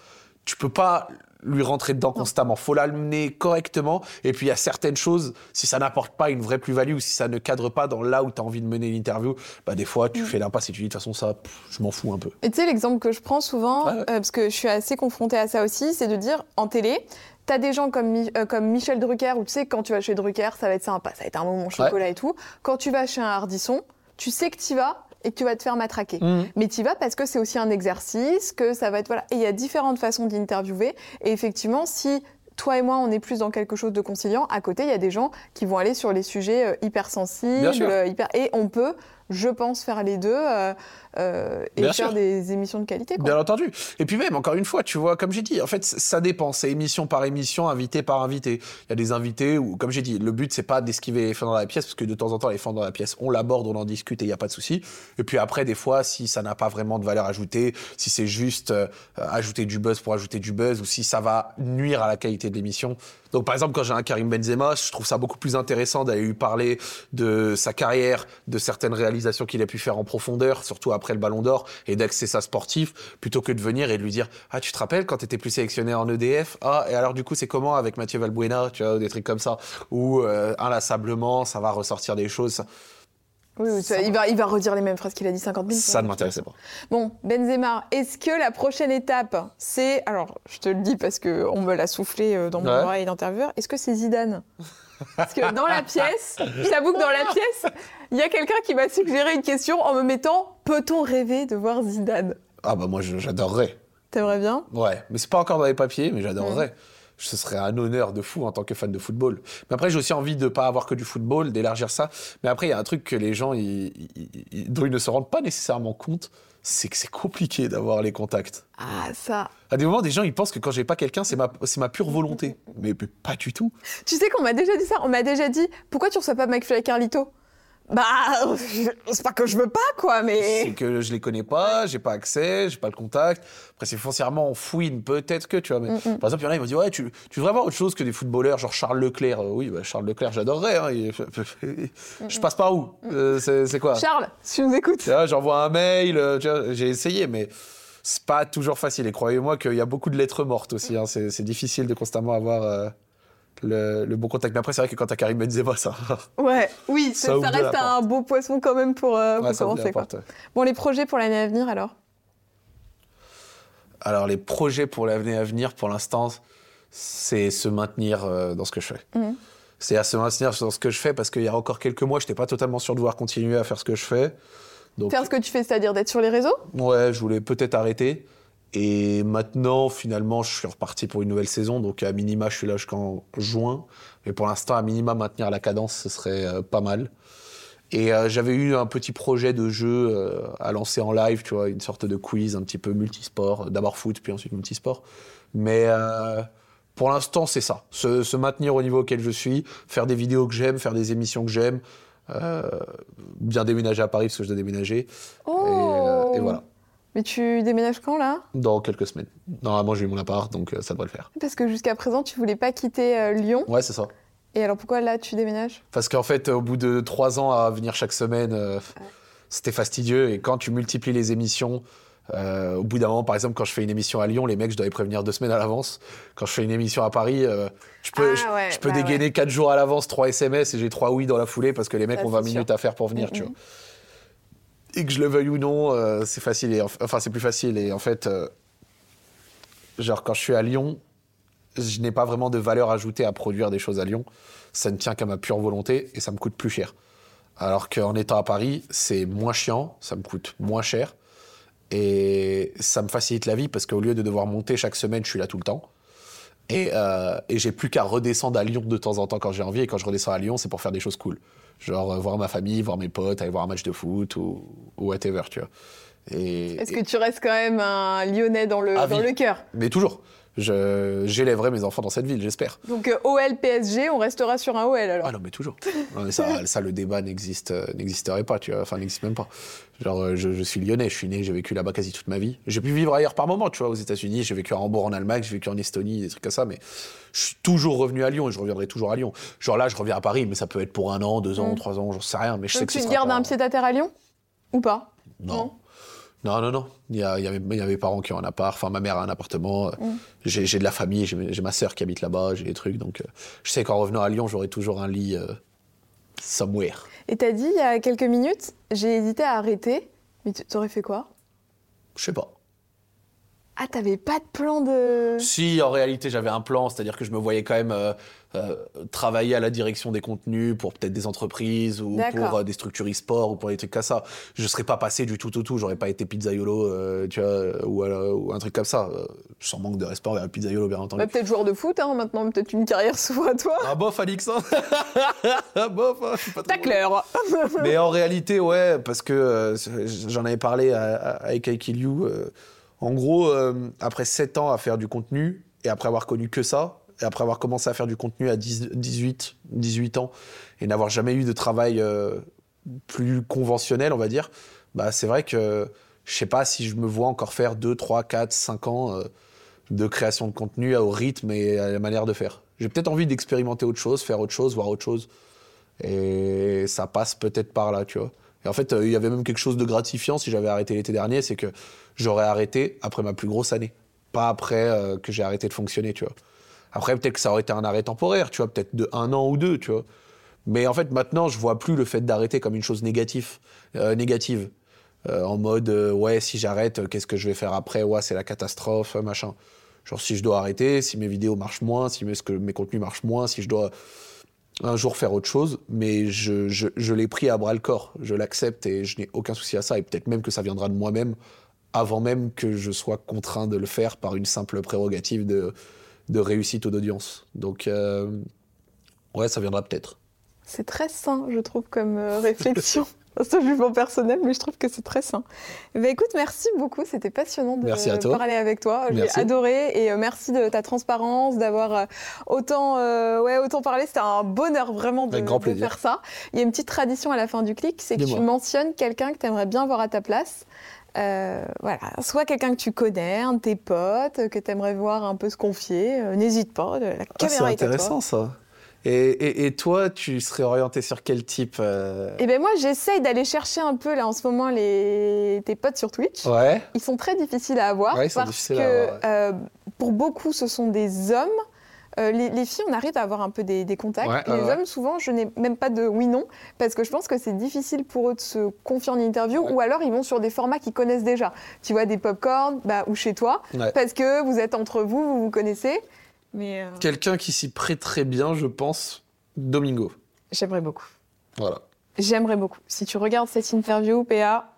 tu peux pas lui rentrer dedans constamment faut l'amener correctement et puis il y a certaines choses si ça n'apporte pas une vraie plus-value ou si ça ne cadre pas dans là où tu as envie de mener l'interview bah des fois tu Mm. fais l'impasse et tu dis de toute façon ça pff, je m'en fous un peu Et tu sais, l'exemple que je prends souvent, ouais. euh, parce que je suis assez confrontée à ça aussi, c'est de dire en télé, t'as des gens comme, Mi- euh, comme Michel Drucker, où tu sais, quand tu vas chez Drucker, ça va être sympa, ça va être un moment chocolat et tout. Quand tu vas chez un Hardisson, tu sais que tu vas et que tu vas te faire matraquer. Mhm. Mais tu vas parce que c'est aussi un exercice, que ça va être. Voilà. Et il y a différentes façons d'interviewer. Et effectivement, si toi et moi, on est plus dans quelque chose de conciliant, à côté, il y a des gens qui vont aller sur les sujets euh, hyper sensibles. Bien sûr. euh, hyper... Et on peut, je pense, faire les deux euh, euh, et Bien faire sûr. des émissions de qualité. Quoi. Bien entendu. Et puis même, encore une fois, tu vois, comme j'ai dit, en fait, ça dépend. C'est émission par émission, invité par invité. Il y a des invités où, comme j'ai dit, le but, c'est pas d'esquiver l'éléphant dans la pièce, parce que de temps en temps, l'éléphant dans la pièce, on l'aborde, on en discute et il n'y a pas de souci. Et puis après, des fois, si ça n'a pas vraiment de valeur ajoutée, si c'est juste euh, ajouter du buzz pour ajouter du buzz, ou si ça va nuire à la qualité de l'émission. Donc, par exemple, quand j'ai un Karim Benzema, je trouve ça beaucoup plus intéressant d'aller lui parler de sa carrière, de certaines réalisations qu'il a pu faire en profondeur, surtout après le Ballon d'Or, et d'axer ça sportif, plutôt que de venir et de lui dire Ah, tu te rappelles quand tu étais plus sélectionné en EDF Ah, et alors du coup, c'est comment avec Mathieu Valbuena Tu vois, des trucs comme ça, où euh, inlassablement, ça va ressortir des choses? Ça, Oui, oui, Ça il, va, il va redire les mêmes phrases qu'il a dit 50 000 ça ne m'intéressait pas. Bon, Benzema, est-ce que la prochaine étape, c'est. Alors, je te le dis parce qu'on me l'a soufflé euh, dans mon Ouais. oreille d'intervieweur. Est-ce que c'est Zidane? Parce que dans la pièce, je t'avoue que dans la pièce, il y a quelqu'un qui m'a suggéré une question en me mettant Peut-on rêver de voir Zidane? Ah, bah moi, j'adorerais. T'aimerais bien? Ouais, mais c'est pas encore dans les papiers, mais j'adorerais. Ce serait un honneur de fou en tant que fan de football. Mais après, j'ai aussi envie de pas avoir que du football, d'élargir ça. Mais après, il y a un truc que les gens, ils- ils- ils- dont ils ne se rendent pas nécessairement compte, c'est que c'est compliqué d'avoir les contacts. Ah, ça. À des moments, des gens, ils pensent que quand j'ai pas quelqu'un, c'est ma, c'est ma pure volonté. Mais, mais pas du tout. Tu sais qu'on m'a déjà dit ça On m'a déjà dit Pourquoi tu reçois pas McFly et Carlito? Bah, c'est pas que je veux pas, quoi, C'est mais. que je les connais pas, j'ai pas accès, j'ai pas le contact. Après, c'est foncièrement on fouine, peut-être que, tu vois. Mais, Mm, mm. Par exemple, il y en a, ils m'ont dit, ouais, tu, tu veux vraiment autre chose que des footballeurs, genre Charles Leclerc. Euh, oui, bah, Charles Leclerc, j'adorerais. hein, il- je passe par où? Euh, c'est, c'est quoi? Charles, si tu nous écoutes. J'envoie un mail, euh, j'ai essayé, mais c'est pas toujours facile. Et croyez-moi qu'il y a beaucoup de lettres mortes aussi. hein. C'est, c'est difficile de constamment avoir le, le bon contact. Mais après, c'est vrai que quand t'as Karim Benzema, ça, Ouais, oui, Ça reste un beau poisson quand même pour, euh, pour ouais, commencer. Quoi. porte, ouais. Bon, les projets pour l'année à venir alors? Alors, les projets pour l'avenir à venir, pour l'instant, c'est se maintenir euh, dans ce que je fais. Mhm. C'est à se maintenir dans ce que je fais parce qu'il y a encore quelques mois, je n'étais pas totalement sûr de vouloir continuer à faire ce que je fais. Donc, Faire ce que tu fais, c'est-à-dire d'être sur les réseaux? Ouais, je voulais peut-être arrêter. Et maintenant, finalement, je suis reparti pour une nouvelle saison. Donc, à minima, je suis là jusqu'en juin. Mais pour l'instant, à minima, maintenir la cadence, ce serait euh, pas mal. Et euh, j'avais eu un petit projet de jeu euh, à lancer en live, tu vois, une sorte de quiz un petit peu multisport. D'abord foot, puis ensuite multisport. Mais pour l'instant, c'est ça. Se, maintenir au niveau auquel je suis, faire des vidéos que j'aime, faire des émissions que j'aime. bien déménager à Paris parce que je dois déménager. Et voilà. Mais tu déménages quand là? Dans quelques semaines. Normalement, j'ai eu mon appart, donc euh, ça devrait le faire. Parce que jusqu'à présent, tu voulais pas quitter euh, Lyon. Ouais, c'est ça. Et alors pourquoi là tu déménages? Parce qu'en fait, au bout de trois ans à venir chaque semaine, euh, c'était fastidieux. Et quand tu multiplies les émissions, euh, au bout d'un moment, par exemple, quand je fais une émission à Lyon, les mecs, je dois les prévenir deux semaines à l'avance. Quand je fais une émission à Paris, euh, je peux, Ah je, ouais, je peux bah dégainer quatre jours à l'avance, trois SMS et j'ai trois oui dans la foulée parce que les mecs Ça, ont 20 c'est minutes sûr. à faire pour venir, tu Mhm. vois. Et que je le veuille ou non, euh, c'est facile. Enfin, c'est plus facile. Et en fait, euh, genre, quand je suis à Lyon, je n'ai pas vraiment de valeur ajoutée à produire des choses à Lyon. Ça ne tient qu'à ma pure volonté et ça me coûte plus cher. Alors qu'en étant à Paris, c'est moins chiant, ça me coûte moins cher. Et ça me facilite la vie parce qu'au lieu de devoir monter chaque semaine, je suis là tout le temps. Et, euh, et j'ai plus qu'à redescendre à Lyon de temps en temps quand j'ai envie. Et quand je redescends à Lyon, c'est pour faire des choses cool. Genre euh, voir ma famille, voir mes potes, aller voir un match de foot ou, ou whatever, tu vois. Et, Est-ce que tu restes quand même un Lyonnais dans le, Ah, dans oui. le cœur? Mais toujours. J'élèverai mes enfants dans cette ville, j'espère. Donc euh, OL PSG, on restera sur un OL alors. Ah non, mais toujours. Non, mais ça, ça, le débat n'existe, euh, n'existerait pas, tu vois. Enfin, n'existe même pas. Genre, euh, je, je suis lyonnais, je suis né, j'ai vécu là-bas quasi toute ma vie. J'ai pu vivre ailleurs par moment, tu vois, aux États-Unis. J'ai vécu à Hambourg en Allemagne, j'ai vécu en Estonie, des trucs comme ça. Mais je suis toujours revenu à Lyon et je reviendrai toujours à Lyon. Genre là, je reviens à Paris, mais ça peut être pour un an, deux ans, Mm. trois ans, j'en sais rien. Mais je sais que tu te gardes un pied à terre à Lyon? Ou pas? Non. Non, non, non. Il y a, il y a mes, il y a mes parents qui ont un appart. Enfin, ma mère a un appartement. Mm. J'ai j'ai de la famille. J'ai ma sœur qui habite là-bas. J'ai des trucs. Donc, euh, je sais qu'en revenant à Lyon, j'aurai toujours un lit euh, somewhere. Et t'as dit il y a quelques minutes, j'ai hésité à arrêter, mais tu t'aurais fait quoi? Je sais pas. Ah, t'avais pas de plan de. Si, en réalité, j'avais un plan, c'est-à-dire que je me voyais quand même euh, euh, travailler à la direction des contenus pour peut-être des entreprises ou pour euh, des structures e-sport ou pour des trucs comme ça. Je serais pas passé du tout au tout, j'aurais pas été pizzaiolo, tu vois, ou, ou un truc comme ça. Sans manque de respect envers le pizzaiolo, bien entendu. Bah, peut-être joueur de foot, hein, maintenant, peut-être une carrière à toi. Ah bof, Alix, hein Ah bof, hein, pas Tacleur Mais en réalité, ouais, parce que j'en avais parlé à- à- avec en gros, euh, après 7 ans à faire du contenu, et après avoir connu que ça, et après avoir commencé à faire du contenu à 10 18, 18 ans, et n'avoir jamais eu de travail euh, plus conventionnel, on va dire, bah, c'est vrai que je sais pas si je me vois encore faire 2, 3, 4, 5 ans euh, de création de contenu au rythme et à la manière de faire. J'ai peut-être envie d'expérimenter autre chose, faire autre chose, voir autre chose. Et ça passe peut-être par là, tu vois. Et en fait, euh, il y avait même quelque chose de gratifiant si j'avais arrêté l'été dernier, c'est que j'aurais arrêté après ma plus grosse année. Pas après euh, que j'ai arrêté de fonctionner, tu vois. Après, peut-être que ça aurait été un arrêt temporaire, tu vois, peut-être de un an ou deux, tu vois. Mais en fait, maintenant, je vois plus le fait d'arrêter comme une chose négative. euh, négative. En mode, ouais, si j'arrête, qu'est-ce que je vais faire après? Ouais, c'est la catastrophe, machin. Genre, si je dois arrêter, si mes vidéos marchent moins, si mes contenus marchent moins, si je dois un jour faire autre chose, mais je, je, je l'ai pris à bras le corps. Je l'accepte et je n'ai aucun souci à ça. Et peut-être même que ça viendra de moi-même avant même que je sois contraint de le faire par une simple prérogative de, de réussite ou d'audience. Donc, euh, ouais, ça viendra peut-être. C'est très sain, je trouve, comme euh, réflexion. C'est un jugement personnel, mais je trouve que c'est très sain. Ben, écoute, merci beaucoup. C'était passionnant de Merci à toi. parler avec toi. J'ai adoré et euh, merci de ta transparence, d'avoir euh, autant, euh, ouais, autant parlé. C'était un bonheur vraiment de, faire ça. Il y a une petite tradition à la fin du clic, c'est que tu mentionnes quelqu'un que tu aimerais bien voir à ta place. Euh, voilà, soit quelqu'un que tu connais, un de tes potes, que tu aimerais voir un peu se confier. Euh, N'hésite pas, la Ah, c'est caméra est à toi. intéressant ça. Et, et, et toi, tu serais orienté sur quel type euh, Et ben moi, j'essaye d'aller chercher un peu là en ce moment les tes potes sur Twitch. Ouais. Ils sont très difficiles à avoir Ouais, ils sont parce que à avoir, ouais. euh, pour beaucoup, ce sont des hommes. Euh, les, les filles, on arrive à avoir un peu des, des contacts. Ouais, les hommes, souvent, je n'ai même pas de oui-non parce que je pense que c'est difficile pour eux de se confier en interview Ouais. ou alors ils vont sur des formats qu'ils connaissent déjà. Tu vois, des popcorn bah, ou chez toi Ouais. parce que vous êtes entre vous, vous vous connaissez. Mais euh, Quelqu'un qui s'y prêterait bien, je pense, Domingo. j'aimerais beaucoup. Voilà. J'aimerais beaucoup. Si tu regardes cette interview, PA,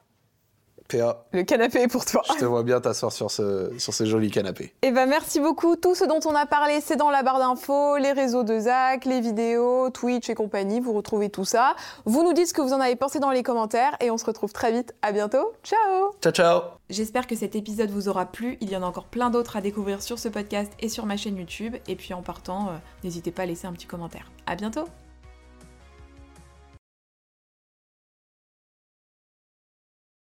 PA, le canapé est pour toi. je te vois bien t'asseoir sur ce, sur ce joli canapé. Eh ben merci beaucoup. Tout ce dont on a parlé, c'est dans la barre d'infos, les réseaux de Zach, les vidéos, Twitch et compagnie. Vous retrouvez tout ça. Vous nous dites ce que vous en avez pensé dans les commentaires et on se retrouve très vite. À bientôt. Ciao Ciao, ciao J'espère que cet épisode vous aura plu. Il y en a encore plein d'autres à découvrir sur ce podcast et sur ma chaîne YouTube. Et puis en partant, euh, n'hésitez pas à laisser un petit commentaire. À bientôt